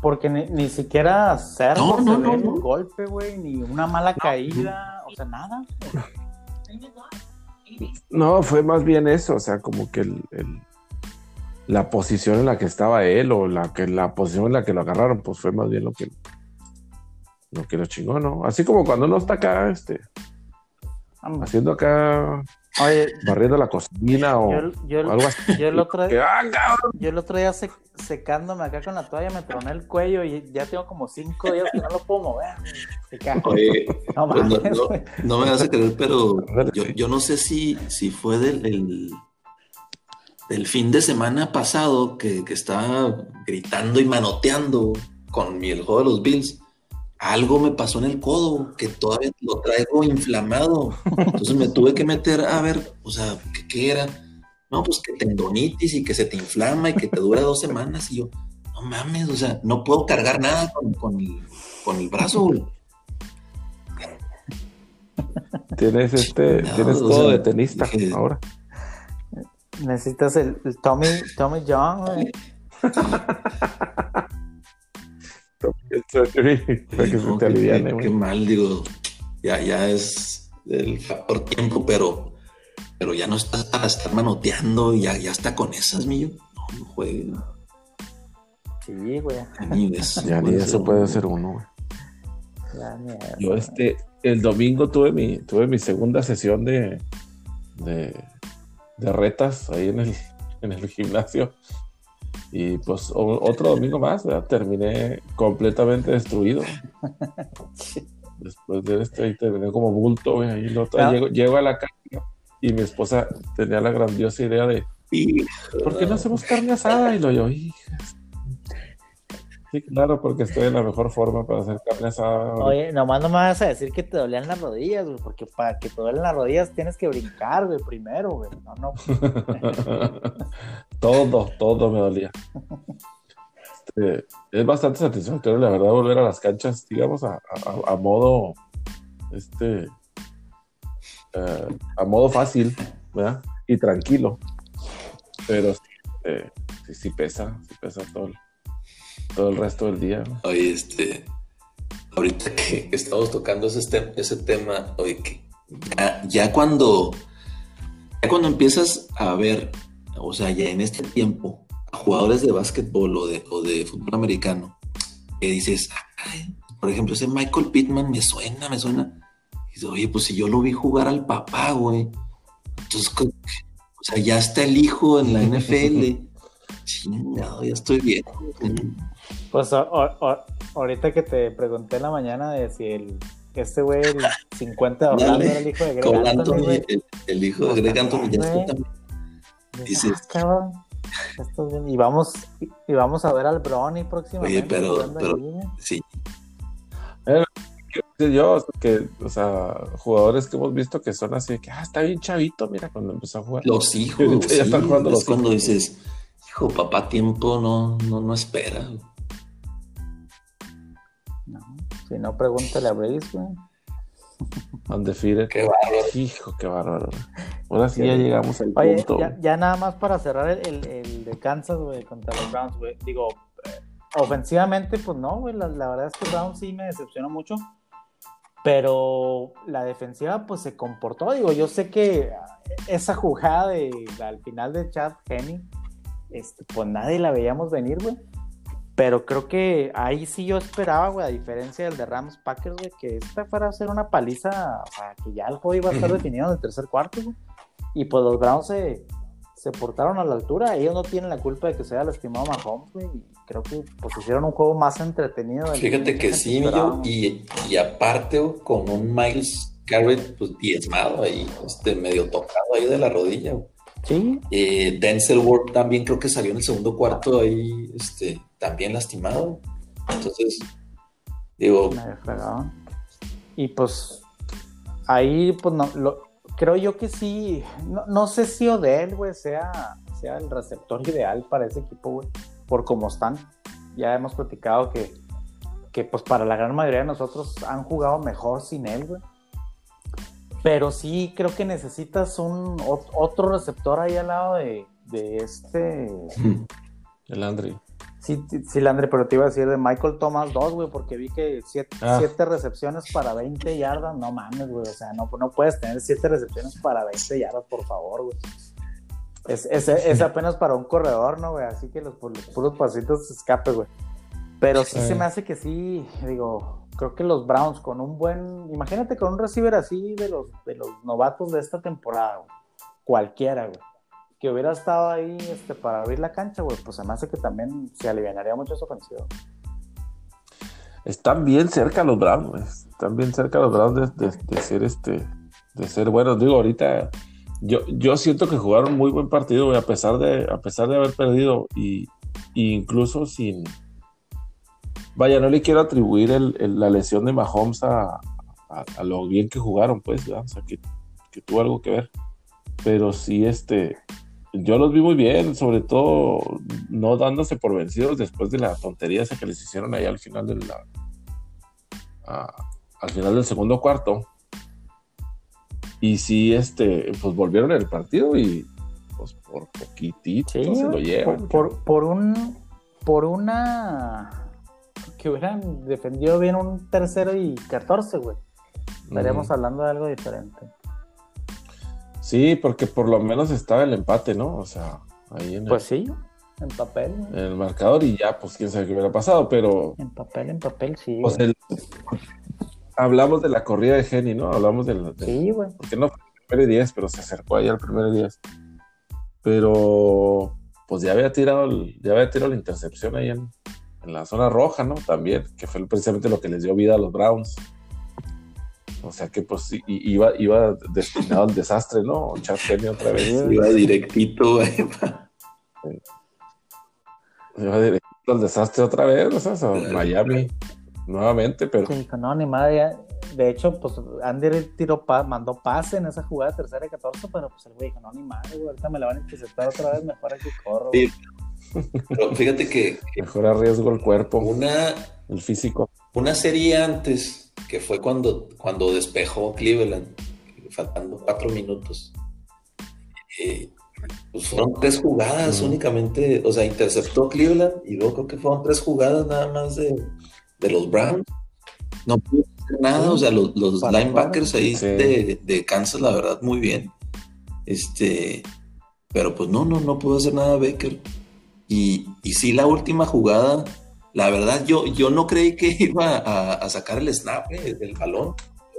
B: porque ni, ni siquiera hacer
C: No, no, no,
B: un golpe, güey, ni una mala caída, o sea, nada.
A: No, fue más bien eso, o sea, como que el, el- la posición en la que estaba él o la que la posición en la que lo agarraron, pues fue más bien lo que lo que lo chingó, ¿no? Así como cuando uno está acá, este,
B: Vamos.
A: haciendo acá,
B: Oye,
A: barriendo la cocina o
B: yo, yo-
A: algo así.
B: yo el otro
A: Que, ah.
B: Yo el otro día sec- secándome acá con la toalla me troné el cuello y ya tengo como cinco días que no lo puedo mover.
C: Oye,
B: No
C: pues no,
B: mames,
C: no-
B: güey.
C: no me vas a creer, pero yo, yo no sé si, si fue del, del, del fin de semana pasado que, que estaba gritando y manoteando con mi, el juego de los Bills. Algo me pasó en el codo que todavía lo traigo inflamado. Entonces me tuve que meter a ver, o sea, ¿qué, qué era? No, pues que tendonitis y que se te inflama y que te dura dos semanas. Y yo, no mames, o sea, no puedo cargar nada con, con el, con el brazo, güey.
A: Tienes este,
C: No,
A: tienes todo
C: sea,
A: de tenista
C: dije-
A: ahora.
B: Necesitas el, el Tommy, Tommy John, güey.
A: Para que se te
C: qué-
A: aliviane,
C: qué,
A: güey.
C: qué mal, digo, ya, ya es el factor tiempo, pero, pero ya no estás para estar manoteando, ya, ya está con esas, mío. No, no juegue.
B: Sí, güey.
C: Ni eso
A: Ya ni eso
C: ser
A: puede
C: uno.
A: ser uno, güey. Yo este, el domingo tuve mi, tuve mi segunda sesión de, de, de retas ahí en el, en el gimnasio. Y pues o- otro domingo más, ¿verdad? terminé completamente destruido. Después de este, ahí terminé como bulto, güey. Ahí lo,
B: Ah.
A: llego, llego a la casa y mi esposa tenía la grandiosa idea de,
C: Y-
A: ¿por qué no hacemos carne asada? Y lo yo, hijas. Sí, claro, porque estoy en la mejor forma para hacer carne asada. güey.
B: Oye, nomás no me vas a decir que te dolían las rodillas, güey, porque para que te duelen las rodillas tienes que brincar, güey, primero, güey. No, no.
A: todo, todo me dolía. Este, es bastante satisfactorio, la verdad, volver a las canchas, digamos, a, a- modo, este, eh, a modo fácil, ¿verdad? Y tranquilo. Pero sí, eh, sí, pesa, sí pesa todo todo el resto del día.
C: Oye, este, ahorita que estamos tocando ese, ese tema, oye, que ya cuando, ya cuando empiezas a ver, o sea, ya en este tiempo, a jugadores de básquetbol o de, o de fútbol americano, que dices, "Ay, por ejemplo, ese Michael Pittman me suena, me suena. Y dices, oye, pues si yo lo vi jugar al papá, güey. Entonces, o sea, ya está el hijo en la NFL. Chingado, ya estoy bien.
B: Pues o- o- o- ahorita que te pregunté en la mañana de si el este güey, el 50 de Orlando,
C: Dale.
B: era el hijo de Greg Anthony,
C: el, el hijo de Greg Anthony, ya está también.
B: Dices, "Ah, cabrón, ya estás bien". Y vamos, y, vamos a ver al Brony próximamente.
C: Oye, pero- pero-
B: güey.
C: Sí,
A: Sí, yo, o sea, que, o sea, jugadores que hemos visto que son así de que, ah, está bien chavito, mira, cuando empezó a jugar.
C: los hijos,
A: Ahorita ya
C: sí,
A: están jugando
C: es
A: los
C: cuando
A: hijos.
C: dices, hijo, papá, tiempo no, no, no espera.
B: No, si no, pregúntale a Brace, güey.
A: Undefeated.
C: Qué bárbaro.
A: Hijo, qué bárbaro. Ahora sí
B: Qué
A: ya llegamos al
B: Oye,
A: punto.
B: ya, ya nada más para cerrar el, el- el de Kansas, güey, contra los Browns, güey. Digo, eh, ofensivamente, pues no, güey. La, la verdad es que Browns sí me decepcionó mucho. Pero la defensiva, pues se comportó. Digo, yo sé que esa jugada de, al final de Chad Henney, este, pues nadie la veíamos venir, güey. Pero creo que ahí sí yo esperaba, güey, a diferencia del de Rams Packers, güey, que esta fuera a ser una paliza, o sea, que ya el juego iba a estar definido en el tercer cuarto, güey. Y pues los Browns se, se portaron a la altura. Ellos no tienen la culpa de que se haya lastimado Mahomes, güey. Creo que pues hicieron un juego más entretenido.
C: Fíjate que sí, yo, y, y aparte oh, con un Miles Garrett pues diezmado ahí, este, medio tocado ahí de la rodilla. güey.
B: Sí,
C: Eh, Denzel Ward también creo que salió en el segundo cuarto ahí, este, también lastimado. Entonces, digo,
B: fregado. Y pues ahí, pues no, lo, creo yo que sí. No, no sé si Odell, güey, sea, sea el receptor ideal para ese equipo, güey, por cómo están. Ya hemos platicado que, que, pues para la gran mayoría de nosotros han jugado mejor sin él, güey. Pero sí creo que necesitas un otro receptor ahí al lado de, este.
A: El Landry.
B: Sí, sí, Landry, pero te iba a decir de Michael Thomas 2, güey, porque vi que ah. siete, recepciones para 20 yardas, no mames, güey, o sea, no, no puedes tener siete recepciones para 20 yardas, por favor, güey. Es, es, apenas para un corredor, ¿no, güey? Así que los, puros pasitos escape, güey. Pero sí, se me hace que sí, digo, creo que los Browns con un buen, imagínate con un receiver así de los, de los novatos de esta temporada, cualquiera, güey, que hubiera estado ahí este, para abrir la cancha, güey, pues me hace que también se aliviaría mucho su ofensiva.
A: Están bien cerca los Browns, güey. Están bien cerca los Browns de, ser este, de ser buenos. Digo, ahorita yo, yo siento que jugaron muy buen partido, güey, a pesar de, a pesar de haber perdido y, incluso sin, vaya, no le quiero atribuir la lesión de Mahomes a, lo bien que jugaron, pues, o sea, que, tuvo algo que ver. Pero sí, este, yo los vi muy bien, sobre todo no dándose por vencidos después de la tontería esa que les hicieron ahí al final del al final del segundo cuarto. Y sí, este, pues volvieron el partido y pues por poquitito se lo llevan.
B: Por, por, un, por una que hubieran defendido bien un tercero y 14, güey. Estaríamos hablando de algo diferente.
A: Sí, porque por lo menos estaba el empate, ¿no? O sea, ahí en
B: Pues sí, en papel.
A: En el marcador y ya, pues quién sabe qué hubiera pasado, pero...
B: En papel, en papel, sí.
A: Pues hablamos de la corrida de Jenny, ¿no? Hablamos del...
B: sí, güey.
A: Porque no fue el primer 10, pero se acercó ahí al primer 10. Pero, pues ya había tirado, ya había tirado la intercepción ahí en, en la zona roja, ¿no? También, que fue precisamente lo que les dio vida a los Browns. O sea que pues iba, iba destinado al desastre, ¿no? Chad Kenny otra vez.
C: Iba directito,
A: Iba directito al desastre otra vez, o sea, Miami nuevamente, pero.
B: Sí, no, ni madre. De hecho, pues Andy tiró mandó pase en esa jugada tercera y 14, pero pues el güey dijo, no, ni madre, güey, ahorita me la van a interceptar otra vez, mejor aquí corro. Sí.
C: Pero fíjate que,
A: Mejor arriesgo el cuerpo.
C: Una.
A: El físico.
C: Una serie antes, que fue cuando, cuando despejó Cleveland, faltando cuatro minutos. Eh, pues fueron tres jugadas únicamente, o sea, interceptó Cleveland y luego creo que fueron tres jugadas nada más de, de los Browns. No pudo hacer nada, o sea, los, linebackers ahí de, Kansas, la verdad, muy bien. Este, pero pues no, no, no pudo hacer nada Baker. Y, y sí, la última jugada, la verdad, yo, yo no creí que iba a, sacar el snap eh, del balón.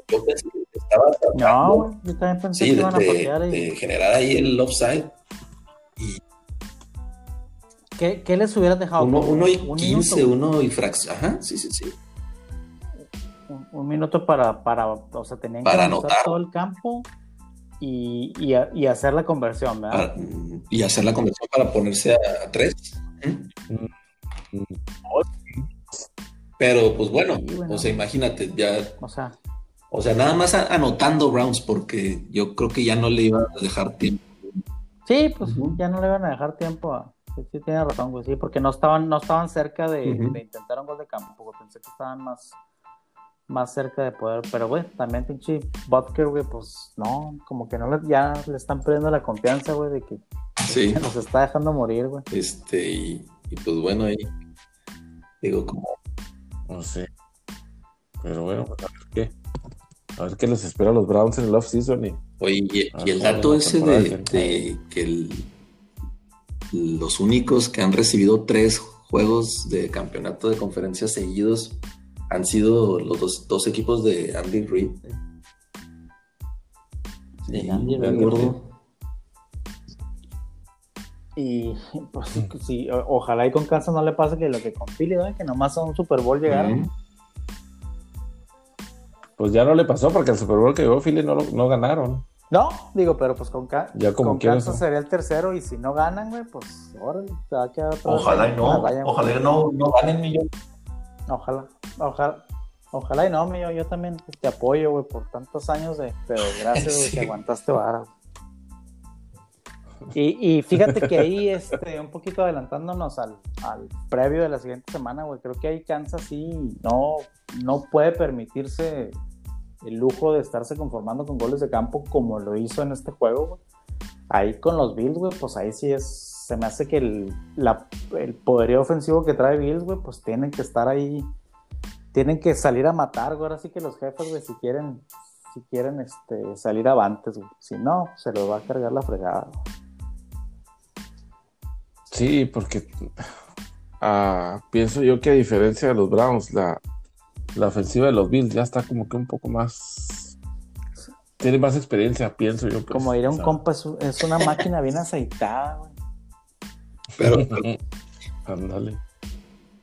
C: Yo pensé que estaba
B: No, yo también pensé que iban a
C: de generar ahí el offside. Y
B: ¿Qué, les hubieras dejado?
C: Uno, y quince, uno y fracción. Ajá, sí, sí, sí.
B: Un, minuto para, para, o sea, tenían
C: que anotar
B: todo el campo y, y, hacer la conversión, ¿verdad?
C: y hacer la conversión para ponerse a, tres. Pero, pues bueno, o sea, imagínate, ya.
B: O sea.
C: O sea, nada más anotando rounds, porque yo creo que ya no le iban a dejar tiempo.
B: Sí, pues ya no le iban a dejar tiempo a, Sí, tiene razón, güey, sí, porque no estaban, no estaban cerca de, intentar un gol de campo, pensé que estaban más, más cerca de poder, pero güey, también pinche Butker, güey, pues no, como que no le, ya le están perdiendo la confianza, güey, de que
C: sí.
B: nos está dejando morir, güey.
C: Este, y, pues bueno, ahí digo como...
A: No sé, pero bueno, pues, a ver qué, a ver qué les espera a los Browns en el off-season y...
C: Oye, y, el dato ese de, de que el los únicos que han recibido tres juegos de campeonato de conferencias seguidos han sido los dos, equipos de Andy Reid.
B: Sí, Andy Reid. Y pues sí, ojalá y con Kansas no le pase que lo que con Philly, que nomás a un Super Bowl llegaron.
A: Pues ya no le pasó porque el Super Bowl que llegó Philly no, no ganaron.
B: No, digo, pero pues con,
A: ya como
B: Kansas sería el tercero y si no ganan, güey, pues órale, se va a quedar
C: Ojalá y no, ojalá y no, no ganen millón.
B: Ojalá, ojalá, ojalá y no, mi yo, yo también te apoyo, güey, por tantos años de, pero gracias, güey, que aguantaste vara. Y, fíjate que ahí, este, un poquito adelantándonos al, previo de la siguiente semana, güey, creo que ahí Kansas sí no, no puede permitirse el lujo de estarse conformando con goles de campo como lo hizo en este juego, güey. Ahí con los Bills, güey, pues ahí sí es. Se me hace que el, la, el poderío ofensivo que trae Bills, güey, pues tienen que estar ahí. Tienen que salir a matar, güey. Ahora sí que los jefes, güey, si quieren, si quieren este, salir avantes, güey. Si no, se los va a cargar la fregada.
A: Sí, porque ah, pienso yo que a diferencia de los Browns, la, la ofensiva de los Bills ya está como que un poco más. Tiene más experiencia, pienso yo. Pues,
B: como diría un compa, es, una máquina bien aceitada, güey.
C: Pero.
A: Ándale.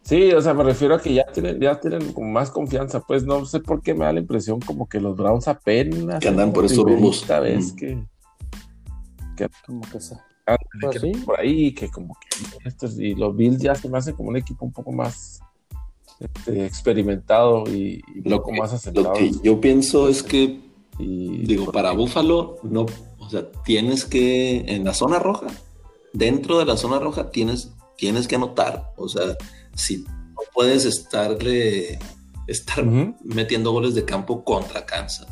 A: Sí, o sea, me refiero a que ya tienen, ya tienen como más confianza, pues no sé por qué me da la impresión como que los Browns apenas
C: que andan por esos rumbos.
A: Esta vez que,
B: que, como que se
A: pues por ahí, que como que estos, y los Bills ya se me hacen como un equipo un poco más este, experimentado y, un
C: lo
A: poco
C: que,
A: más asentado.
C: Lo que yo pienso es que, digo, para Búfalo, no, o sea, tienes que, en la zona roja, dentro de la zona roja tienes, tienes que anotar, o sea, si no puedes estarle, estar metiendo goles de campo contra Kansas.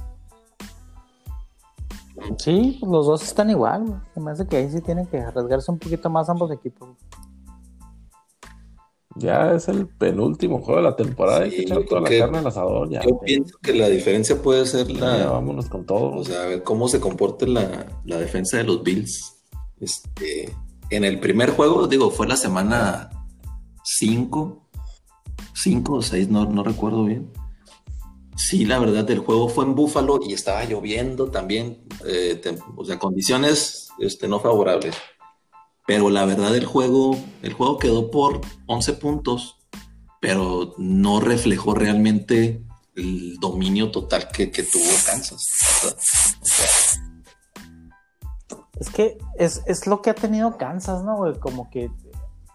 B: Sí, pues los dos están igual. Me hace que ahí sí tienen que arriesgarse un poquito más ambos equipos.
A: Ya es el penúltimo juego de la temporada. Hay que echar toda la carne al asador. Ya,
C: yo pienso que la diferencia puede ser la.
A: vámonos con todo.
C: O sea, a ver cómo se comporte la, la defensa de los Bills. Este, en el primer juego, digo, fue la semana 5, 5 o 6, no, no recuerdo bien Sí, la verdad, el juego fue en Búfalo y estaba lloviendo también, eh, o sea, condiciones este, no favorables. Pero la verdad, el juego, el juego quedó por 11 puntos, pero no reflejó realmente el dominio total que, tuvo Kansas.
B: Es que es, es, lo que ha tenido Kansas, ¿no, güey? Como que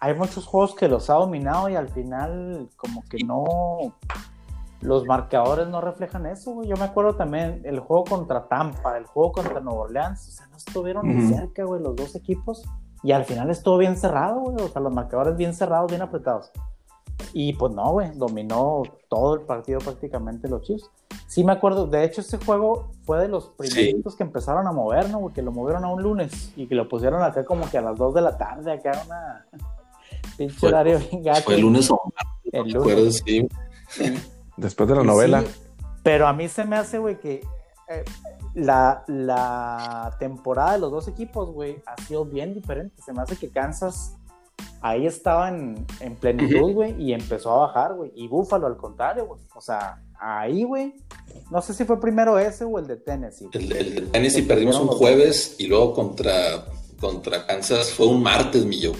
B: hay muchos juegos que los ha dominado y al final como que no los marcadores no reflejan eso, Yo me acuerdo también el juego contra Tampa, el juego contra Nueva Orleans, o sea, no estuvieron ni cerca, güey, los dos equipos. Y al final estuvo bien cerrado, güey, o sea, los marcadores bien cerrados, bien apretados. Y pues no, güey, dominó todo el partido prácticamente los Chiefs. Sí me acuerdo, de hecho ese juego fue de los primeritos que empezaron a mover, ¿no? Que lo movieron a un lunes y que lo pusieron acá como que a las 2 de la tarde, acá una pinche horario
C: Fue el lunes o
B: el lunes.
C: sí.
A: Después de la novela.
B: pero a mí se me hace, güey, que eh, la, la, temporada de los dos equipos, güey, ha sido bien diferente. Se me hace que Kansas ahí estaba en, plenitud, güey, y empezó a bajar, güey. Y Búfalo al contrario, güey. O sea, ahí, güey, no sé si fue primero ese o el de Tennessee.
C: El, de Tennessee perdimos un jueves y luego contra, contra Kansas fue un martes, mi yo.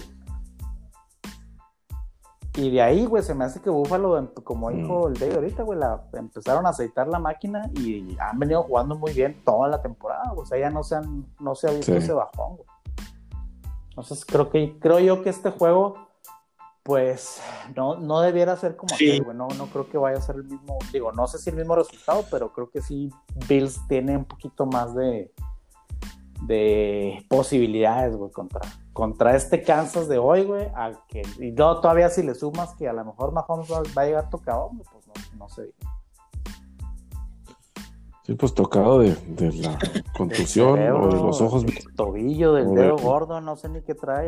B: Y de ahí, güey, se me hace que Búfalo, em, como dijo mm. el Dave ahorita, güey, la, empezaron a aceitar la máquina y han venido jugando muy bien toda la temporada, O sea, ya no se, han, no se ha visto ese bajón, güey. Entonces, creo, que, creo yo que este juego, pues, no, no debiera ser como aquel, güey. No, no creo que vaya a ser el mismo, digo, no sé si el mismo resultado, pero creo que sí, Bills tiene un poquito más de, de posibilidades, güey, contra, contra este Kansas de hoy, güey, al que, y no, todavía si le sumas que a lo mejor Mahomes va, a llegar tocado, pues no, no sé.
A: Sí, pues tocado de, de la contusión o de los ojos.
B: Del tobillo, del dedo gordo, no sé ni qué trae.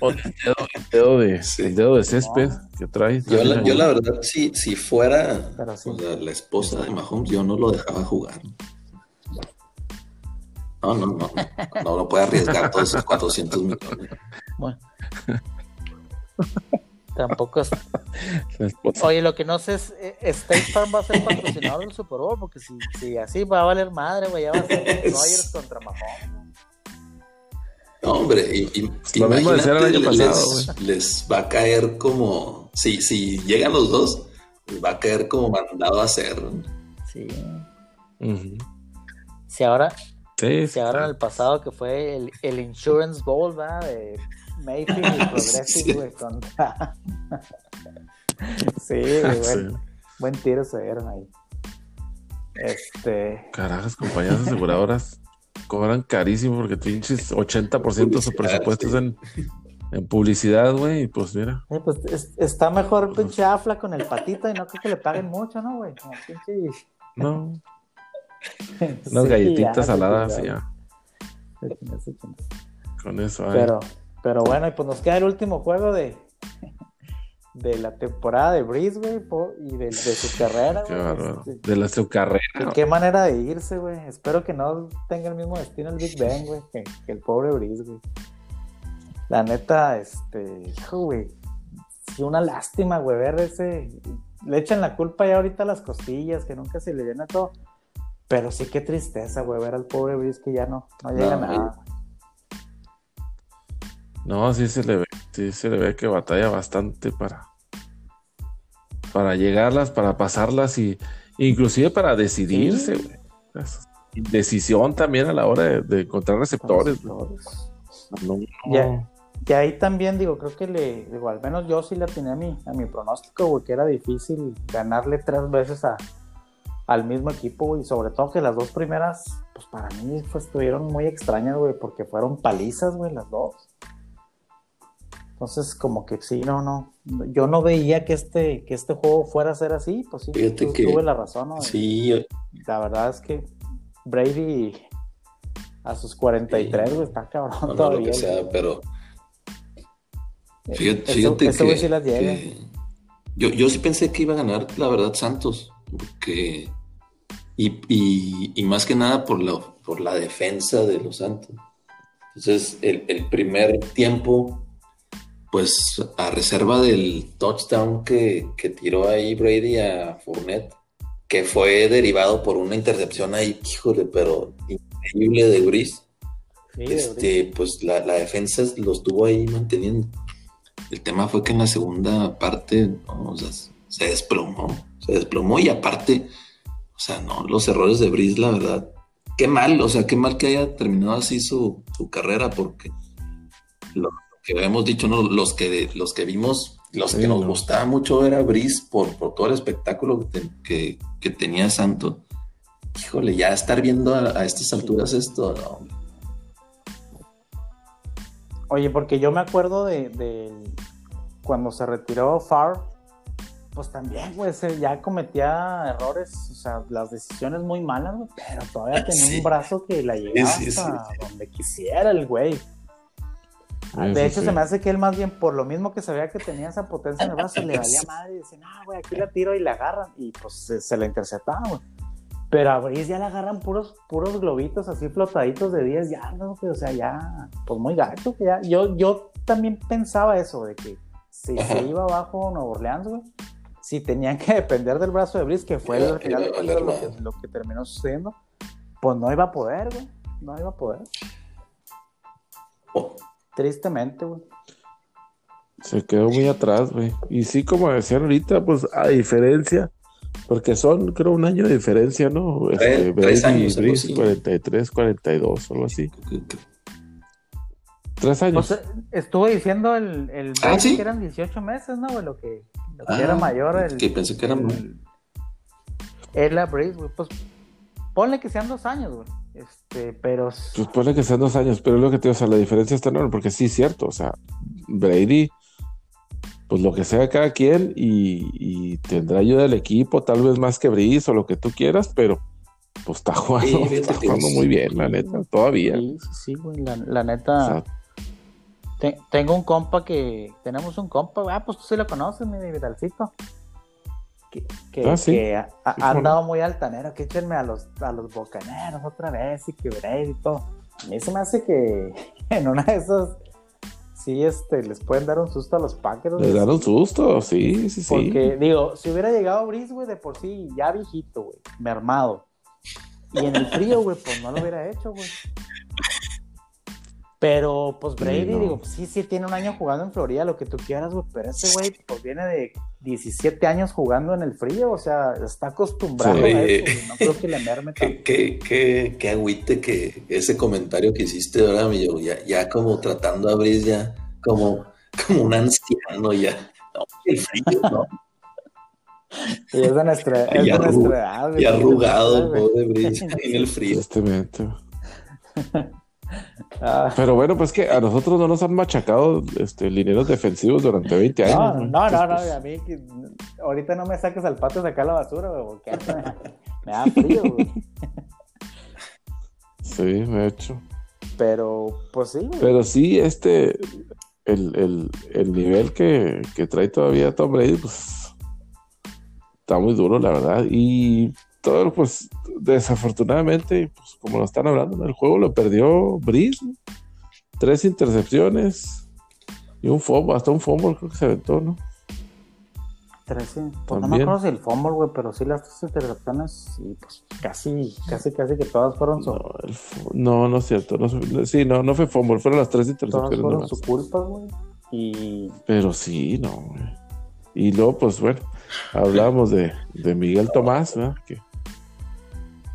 A: O del dedo, el dedo de, el dedo de césped que trae.
C: Yo la, yo la, verdad, si, si fuera la esposa de Mahomes, yo no lo dejaba jugar. No, no, no. No, no puede arriesgar todos esos 400 millones. Bueno.
B: Tampoco es. Oye, lo que no sé es, eh, State Farm va a ser patrocinador del Super Bowl, porque si, si así va a valer madre, güey, ya va a ser Rogers contra Mahomes.
C: No, hombre, y, y lo mismo el año pasado, les, les, va a caer como, si, si llegan los dos, les va a caer como mandado a hacer.
B: Sí. Si ahora, Sí, se agarran el pasado que fue el, el Insurance Bowl, ¿verdad? De Mayfield y Progressive, güey, contra. sí, güey, buen, tiro se dieron ahí. Este.
A: Carajas, compañías aseguradoras cobran carísimo porque pinches 80% de su presupuesto es en, en publicidad, güey, y pues mira.
B: pues está mejor el pinche Afla con el patito y no creo que le paguen mucho, ¿no, güey? Pinche...
A: No. Unas
B: Sí,
A: galletitas saladas y ya. Con eso. ay.
B: Pero, pero bueno, y pues nos queda el último juego de, de la temporada de Breeze, güey, y de, de su carrera, güey.
A: bárbaro.
B: Este,
A: De la su carrera.
B: y qué manera de irse, güey. Espero que no tenga el mismo destino el Big Ben, güey, que, que el pobre Breeze, güey. La neta, este, hijo, güey. Sí, una lástima, güey, ver ese. Le echan la culpa ya ahorita a las costillas, que nunca se le viene todo. Pero sí, qué tristeza, güey, ver al pobre Breeze que ya no, no llega a
C: No,
B: nada.
A: No, sí se le ve, sí se le ve que batalla bastante para, para llegarlas, para pasarlas y inclusive para decidirse,
B: Sí.
A: güey. Decisión también a la hora de, de encontrar receptores.
B: Receptores.
A: No, no.
B: Ya. Y ahí también digo, creo que le, digo, al menos yo sí le atiné a mi, a mi pronóstico, güey, que era difícil ganarle tres veces a, al mismo equipo, y sobre todo que las dos primeras, pues para mí pues, estuvieron muy extrañas, güey, porque fueron palizas, güey, las dos. Entonces, como que sí, no, no, yo no veía que este, que este juego fuera a ser así, pues sí,
C: Fíjate que-
B: tuve la razón, ¿no?
C: Sí,
B: La verdad es que Brady a sus 43, güey, está cabrón
C: no, no,
B: todavía.
C: lo que
B: güey.
C: sea, pero fíjate,
B: Ese-
C: fíjate
B: ese
C: que,
B: sí las
C: que yo, yo sí pensé que iba a ganar, la verdad, Santos, porque y, y- y más que nada por la, por la defensa de los Santos. Entonces, el, el primer tiempo, pues a reserva del touchdown que, que tiró ahí Brady a Fournette, que fue derivado por una intercepción ahí, híjole, pero increíble de Brice
B: Sí, de
C: este, pues la, la defensa lo estuvo ahí manteniendo. El tema fue que en la segunda parte, no, o sea, se desplomó, se desplomó y aparte, o sea, no, los errores de Brice, la verdad, qué mal, o sea, qué mal que haya terminado así su, su carrera, porque lo que habíamos dicho, ¿no? los que los que vimos, los
A: Sí,
C: que nos
A: no.
C: gustaba mucho era Brice por, por todo el espectáculo que, te- que, que tenía Santo. Híjole, ya estar viendo a, a estas alturas esto, no,
B: Oye, porque yo me acuerdo de, de cuando se retiró Far, pues también, güey, se ya cometía errores, o sea, las decisiones muy malas, güey, pero todavía tenía
C: Sí.
B: un brazo que la llegaba
C: Sí, sí,
B: hasta donde quisiera el güey.
A: Eso
B: de hecho,
A: sí.
B: se me hace que él más bien, por lo mismo que sabía que tenía esa potencia en el brazo, le valía madre y decía, no, güey, aquí la tiro y la agarran. Y pues se, se la interceptaba, güey. Pero a Brice ya le agarran puros, puros globitos así flotaditos de 10 yardas, güey. O sea, ya, pues muy gacho. Que ya. Yo, yo también pensaba eso, de que si se iba abajo Nueva Orleans, güey, si tenían que depender del brazo de Brice, que fue
C: Iba-
B: al final
C: iba a
B: de cuentas
C: valer
B: lo, que, lo que terminó sucediendo, pues no iba a poder, güey. No iba a poder.
C: Oh,
B: Tristemente, güey.
A: Se quedó muy atrás, güey. Y sí, como decían ahorita, pues a diferencia, porque son, creo, un año de diferencia, ¿no? Este,
C: Tres- años,
A: y
C: así.
A: 43, 42, algo así. Tres años.
B: Pues eh, estuvo diciendo el, el
C: Ah, ¿sí?
B: que eran 18 meses, ¿no, güey? Lo lo que
C: Ah,
B: era mayor. El,
C: que pensé que era más.
B: el- Es la Breeze, güey. Pues ponle que sean dos años, güey. Este, pero.
A: Pues ponle que sean dos años, pero es lo que te digo, o sea, la diferencia está enorme, porque sí es cierto, o sea, Brady, pues lo que sea cada quien y, y tendrá ayuda del equipo, tal vez más que Breeze o lo que tú quieras, pero pues está jugando,
C: Sí,
A: está jugando muy bien, la neta, todavía.
B: Sí, sí, sí, güey. La, la
A: O
B: neta.
A: sea,
B: te- tengo un compa que. Tenemos un compa. Ah, pues tú sí lo conoces, mi Vidalcito. Que, que,
A: Ah, sí.
B: que ha,
A: Sí,
B: andado muy altanero. Que échenme a los, a los bocaneros otra vez y que Brady y todo. A mí se me hace que en una de esas. Sí, este, les pueden dar un susto a los Packers.
A: les dan un susto, sí, sí, sí.
B: Porque, digo, si hubiera llegado Brice, güey, de por sí, ya viejito, güey, mermado. Y en el frío, güey, pues no lo hubiera hecho, güey. Pero, pues Brady,
A: no.
B: digo, pues, sí, sí, tiene un año jugando en Florida, lo que tú quieras, güey, pero ese güey, pues viene de 17 años jugando en el frío, o sea, está acostumbrado
A: Sí.
B: a eso, no creo que le merme tanto.
C: Qué, qué, qué, qué agüite que ese comentario que hiciste ahora, mi yo, ya, ya como tratando a Brice ya como, como un anciano ya. No, el frío, ¿no?
B: Y es de nuestra, es
C: Ya
B: de
C: arru-
B: nuestra edad, güey.
C: Y arrugado, pobre Brice, en el frío.
A: Tristemente.
B: Ah,
A: Pero bueno, pues que a nosotros no nos han machacado este, lineros defensivos durante 20 años.
B: No,
A: ¿no?
B: no, no,
A: Pues,
B: a mí que- ahorita no me saques al patio a sacar la basura, güey, porque me, me da frío, güey.
A: Sí, de hecho.
B: Pero, pues sí, güey.
A: Pero sí, este, el, el, el nivel que, que trae todavía Tom Brady, pues está muy duro, la verdad. Y todo, pues, desafortunadamente, pues, como lo están hablando, ¿no? el juego lo perdió. ¿no? Tres intercepciones y un fumble, hasta un fumble creo que se aventó, ¿no?
B: Tres. Pues no
A: También.
B: me acuerdo si el fumble, güey, pero sí las tres intercepciones y pues casi, casi, casi que todas fueron su,
A: No, el no, no es cierto. No, sí, no, no fue fumble, fueron las tres
B: todas
A: intercepciones
B: fueron
A: nomás.
B: su culpa, güey. Y
A: Pero sí, no. güey. Y luego, pues bueno, hablábamos de, de Miguel Tomás, ¿verdad? Que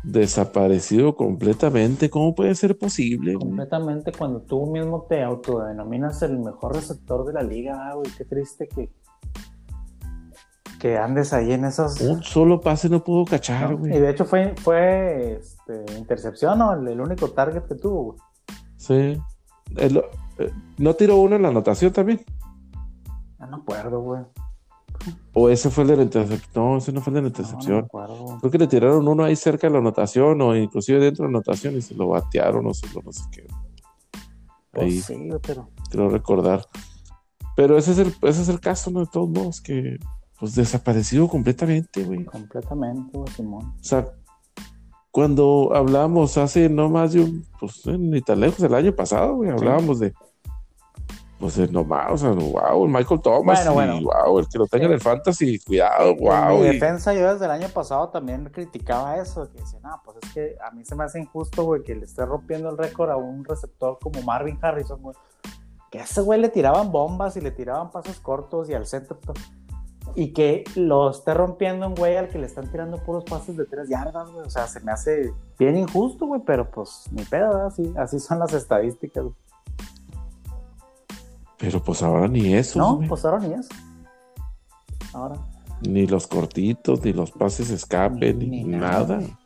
A: desaparecido completamente. ¿Cómo puede ser posible? güey?
B: completamente cuando tú mismo te autodenominas el mejor receptor de la liga, ah, güey, qué triste que que andes ahí en esos
A: Un solo pase no pudo cachar,
B: ¿no?
A: güey.
B: y de hecho fue fue este, intercepción o el, el único target que tuvo güey.
A: Sí. El- eh, ¿No tiró uno en la anotación también?
B: no me acuerdo güey
A: ¿O ese fue el de la intercepción? No, ese no fue el de la
B: No, no me
A: intercepción. Creo que le tiraron uno ahí cerca de la anotación o inclusive dentro de la anotación y se lo batearon o se lo no sé qué.
B: Pues
A: Ahí.
B: sí güey, pero
A: Quiero recordar. Pero ese es el, ese es el caso, ¿no? De todos modos, que pues desaparecido completamente, güey.
B: completamente güey, Simón
A: O sea, cuando hablamos hace no más de un, pues ni tan lejos del año pasado, güey, hablábamos pues de no más, o sea, wow, el Michael Thomas,
B: Bueno,
A: y
B: bueno.
A: wow, el que lo tenga en el fantasy, cuidado,
B: En
A: wow.
B: mi
A: y-
B: defensa, yo desde el año pasado también criticaba eso, que decía, no, pues es que a mí se me hace injusto, güey, que le esté rompiendo el récord a un receptor como Marvin Harrison, güey. Que a ese güey le tiraban bombas y le tiraban pasos cortos y al centro. Y que lo esté rompiendo un güey al que le están tirando puros pases de tres yardas, güey. O sea, se me hace bien injusto, güey, pero pues ni pedo, ¿verdad? Así, así son las estadísticas. güey.
A: Pero pues ahora ni eso,
B: No,
A: güey.
B: pues ahora ni eso. Ahora.
A: ni los cortitos, ni los pases escape,
B: Ni-
A: ni,
B: ni nada.
A: nada.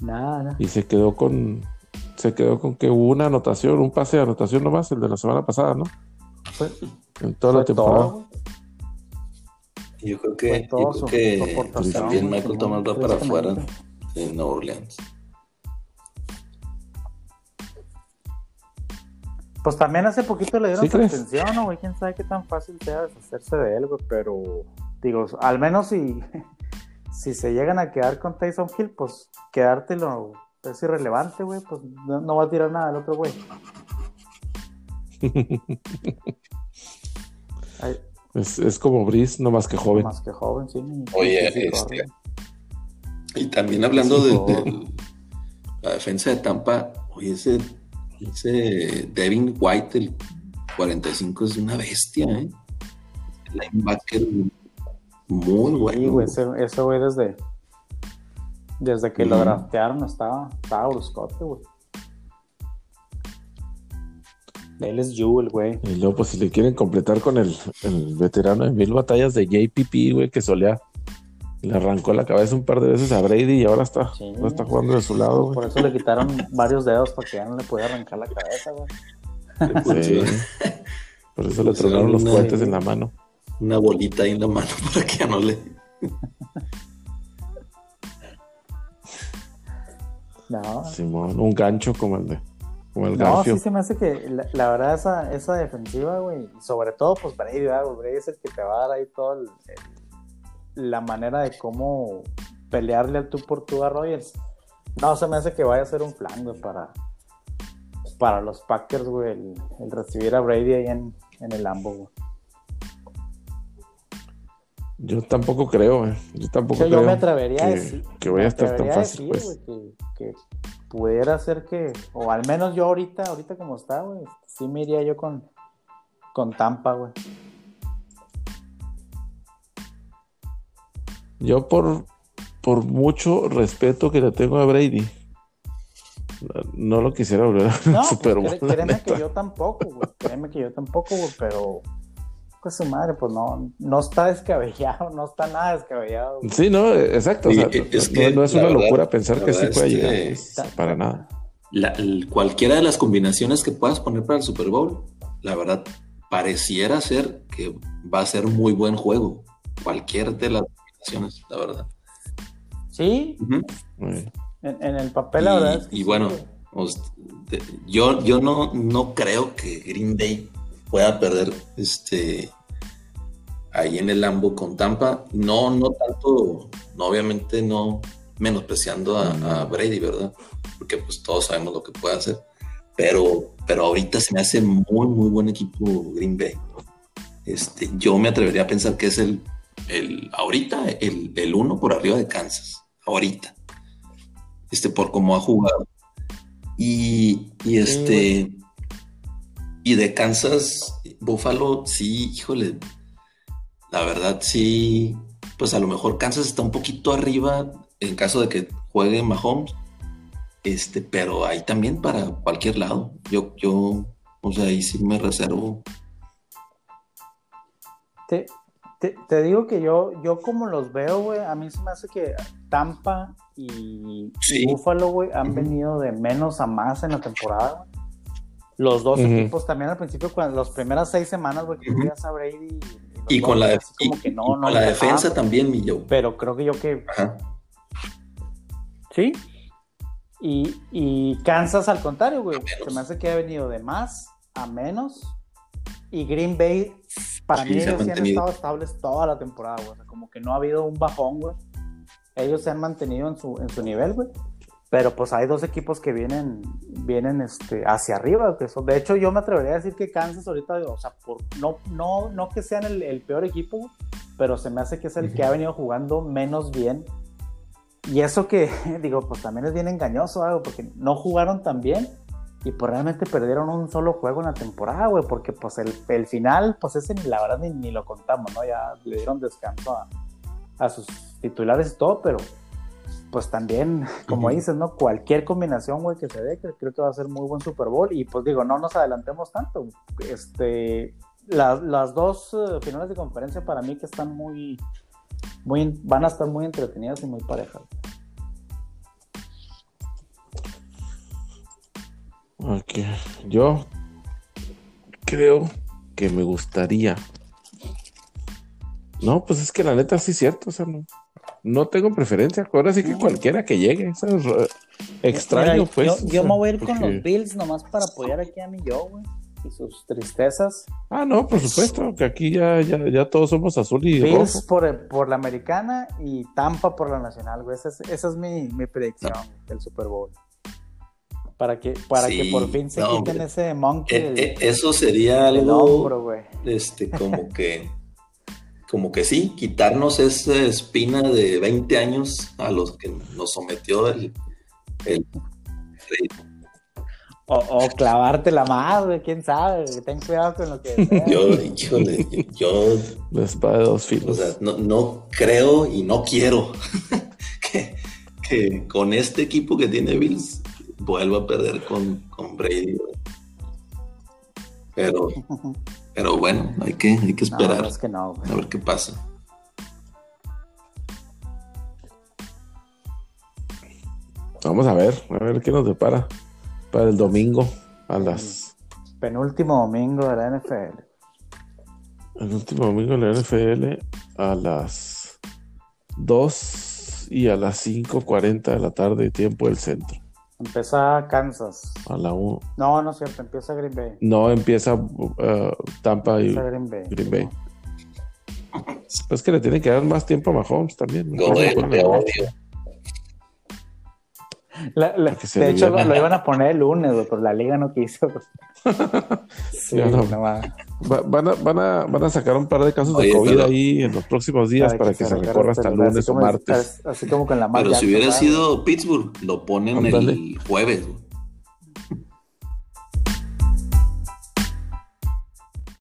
B: Nada.
A: Y se quedó con, se quedó con que hubo una anotación, un pase de anotación nomás, el de la semana pasada, ¿no?
B: Fue,
A: En toda la temporada.
B: todo.
C: Yo creo que, yo creo que también Michael Thomas va para afuera de Nueva Orleans.
B: Pues también hace poquito le dieron
A: ¿Sí
B: suspensión, ¿no, güey? Quién sabe qué tan fácil sea deshacerse de él, güey. Pero, digo, al menos si, si se llegan a quedar con Tyson Hill, pues quedártelo es irrelevante, güey. Pues no, no va a tirar nada el otro, güey.
A: Es, es como Brice, no más que joven.
B: Más que joven, sí.
C: Oye,
B: Sí,
C: este,
B: corre.
C: Y también hablando
A: Sí,
C: de, de la defensa de Tampa, oye, ese, ese Devin White, el 45, es una bestia, ¿eh? Linebacker muy
B: Sí,
C: bueno.
B: güey, ese, ese güey desde, desde que lo draftearon estaba, estaba bruscote, güey. Él es Jewel, güey.
A: Y luego, pues, si le quieren completar con el, el veterano de mil batallas de JPP, güey, que solía. Le arrancó la cabeza un par de veces a Brady y ahora está,
B: Sí.
A: está jugando de su lado, güey.
B: Por eso le quitaron varios dedos para que ya no le pudiera arrancar la cabeza, güey.
A: Sí. Por eso le
C: Pues,
A: tronaron los puentes en la mano.
C: Una bolita ahí en la mano para que ya no le.
B: No,
A: Simón, un gancho como el de como el
B: no
A: Garfio.
B: sí se me hace que la, la verdad esa, esa defensiva, güey, y sobre todo pues Brady, ¿verdad, güey? Brady es el que te va a dar ahí toda la manera de cómo pelearle al tú por tú a Rogers. No, se me hace que vaya a ser un plan, güey, para, para los Packers, güey, el, el recibir a Brady ahí en, en el Lambo, güey.
A: Yo tampoco creo, eh. Yo
B: O
A: tampoco
B: sea,
A: creo
B: yo me atrevería a
A: que,
B: decir.
A: que vaya a estar tan
B: a
A: fácil,
B: decir,
A: pues.
B: güey, que, que pudiera ser que, o al menos yo ahorita, ahorita como está, güey, sí me iría yo con, con Tampa, güey.
A: Yo por, por mucho respeto que le tengo a Brady, no, lo quisiera volver a
B: No, pues,
A: Super Bowl,
B: créeme que yo tampoco, güey. Créeme que yo tampoco, güey, pero pues su madre, pues no, no está descabellado, no está nada descabellado. güey.
A: Sí, no, exacto. o
C: Sí,
A: sea,
C: es
A: no,
C: que
A: no es una
C: verdad-
A: locura pensar que sí puede
C: es
A: llegar.
C: que-
A: pues, para nada.
C: La- el- cualquiera de las combinaciones que puedas poner para el Super Bowl, la verdad, pareciera ser que va a ser muy buen juego. Cualquier de las la verdad.
B: Sí. En, el papel, la verdad.
C: y bueno, yo, yo no, no creo que Green Bay pueda perder este ahí en el Lambo con Tampa. No, no tanto, no, obviamente no menospreciando a, Brady, ¿verdad? Porque pues todos sabemos lo que puede hacer. Pero, pero ahorita se me hace muy, muy buen equipo Green Bay. Este, yo me atrevería a pensar que es el, el ahorita el, el uno por arriba de Kansas. Ahorita. Este, por cómo ha jugado. Y, y este. y de Kansas, Buffalo, sí, híjole. La verdad, sí. Pues a lo mejor Kansas está un poquito arriba en caso de que juegue Mahomes. Este, pero ahí también para cualquier lado. Yo, yo, o sea, ahí sí me reservo.
B: Te, te, digo que yo, yo como los veo, güey, a mí se me hace que Tampa y, Buffalo, güey, han venido de menos a más en la temporada, Los dos equipos también al principio, cuando las primeras seis semanas, güey, que uh a Brady.
C: Y, con la, la defensa también, mi yo.
B: Pero creo que yo que. Sí. Y, y Kansas al contrario, güey. Se me hace que ha venido de más a menos. Y Green Bay, para mí, ellos sí han estado estables toda la temporada, güey. como que no ha habido un bajón, güey ellos se han mantenido en su, en su nivel, güey. Pero pues hay dos equipos que vienen, vienen este, hacia arriba. Que son, de hecho, yo me atrevería a decir que Kansas ahorita, o sea, por, no, no, no que sean el, peor equipo, pero se me hace que es el que ha venido jugando menos bien. Y eso que, digo, pues también es bien engañoso, algo, porque no jugaron tan bien y pues realmente perdieron un solo juego en la temporada, güey, porque pues el, el final, pues ese la verdad ni, ni, lo contamos, ¿no? Ya le dieron descanso a, a sus titulares y todo, pero pues también, como dices, ¿no? Cualquier combinación, güey, que se dé, creo que va a ser muy buen Super Bowl. Y pues digo, no nos adelantemos tanto. Este, las dos eh, finales de conferencia para mí que están muy, muy, van a estar muy entretenidas y muy parejas.
A: Ok, yo creo que me gustaría no, pues es que la neta sí es cierto, o sea, no, no tengo preferencia. Ahora sí que cualquiera que llegue, es Extraño, pues.
B: Yo, me voy a ir con los Bills nomás para apoyar aquí a mi yo, güey. Y sus tristezas.
A: Ah, no, por supuesto, que aquí ya, ya, ya todos somos azul y
B: Bills Por, por la americana y Tampa por la nacional, güey. Esa es, esa es mi, mi predicción del Super Bowl para que para que por fin se quiten ese monkey.
C: E, e, eso sería algo este como que como que sí, quitarnos esa espina de 20 años a los que nos sometió el...
B: o, clavarte la madre, quién sabe, ten cuidado con lo que...
C: yo, híjole, yo...
A: La espada de dos filos.
C: O sea, no, creo y no quiero que, con este equipo que tiene Bills vuelva a perder con, con Brady. Pero Pero bueno, hay que, hay que esperar. a ver qué pasa.
A: Vamos a ver, a ver qué nos depara para el domingo a las.
B: Penúltimo domingo de la NFL.
A: El último domingo de la NFL a las 2 y a las 5.40 de la tarde, tiempo del centro.
B: Empieza Kansas.
A: A la 1.
B: No, no es cierto, empieza Green Bay.
A: No, empieza uh, Tampa y Green Bay. Green Bay. Pues que le tienen que dar más tiempo a Mahomes también. No,
B: de hecho, lo, iban a poner el lunes, pero la liga no quiso.
A: sí, no. Van, a, van, a, van, a, sacar un par de casos de COVID ahí en los próximos días para, que, se recorra hasta el lunes o martes.
B: Así como con la
C: Pero si hubiera sido Pittsburgh, lo ponen el jueves.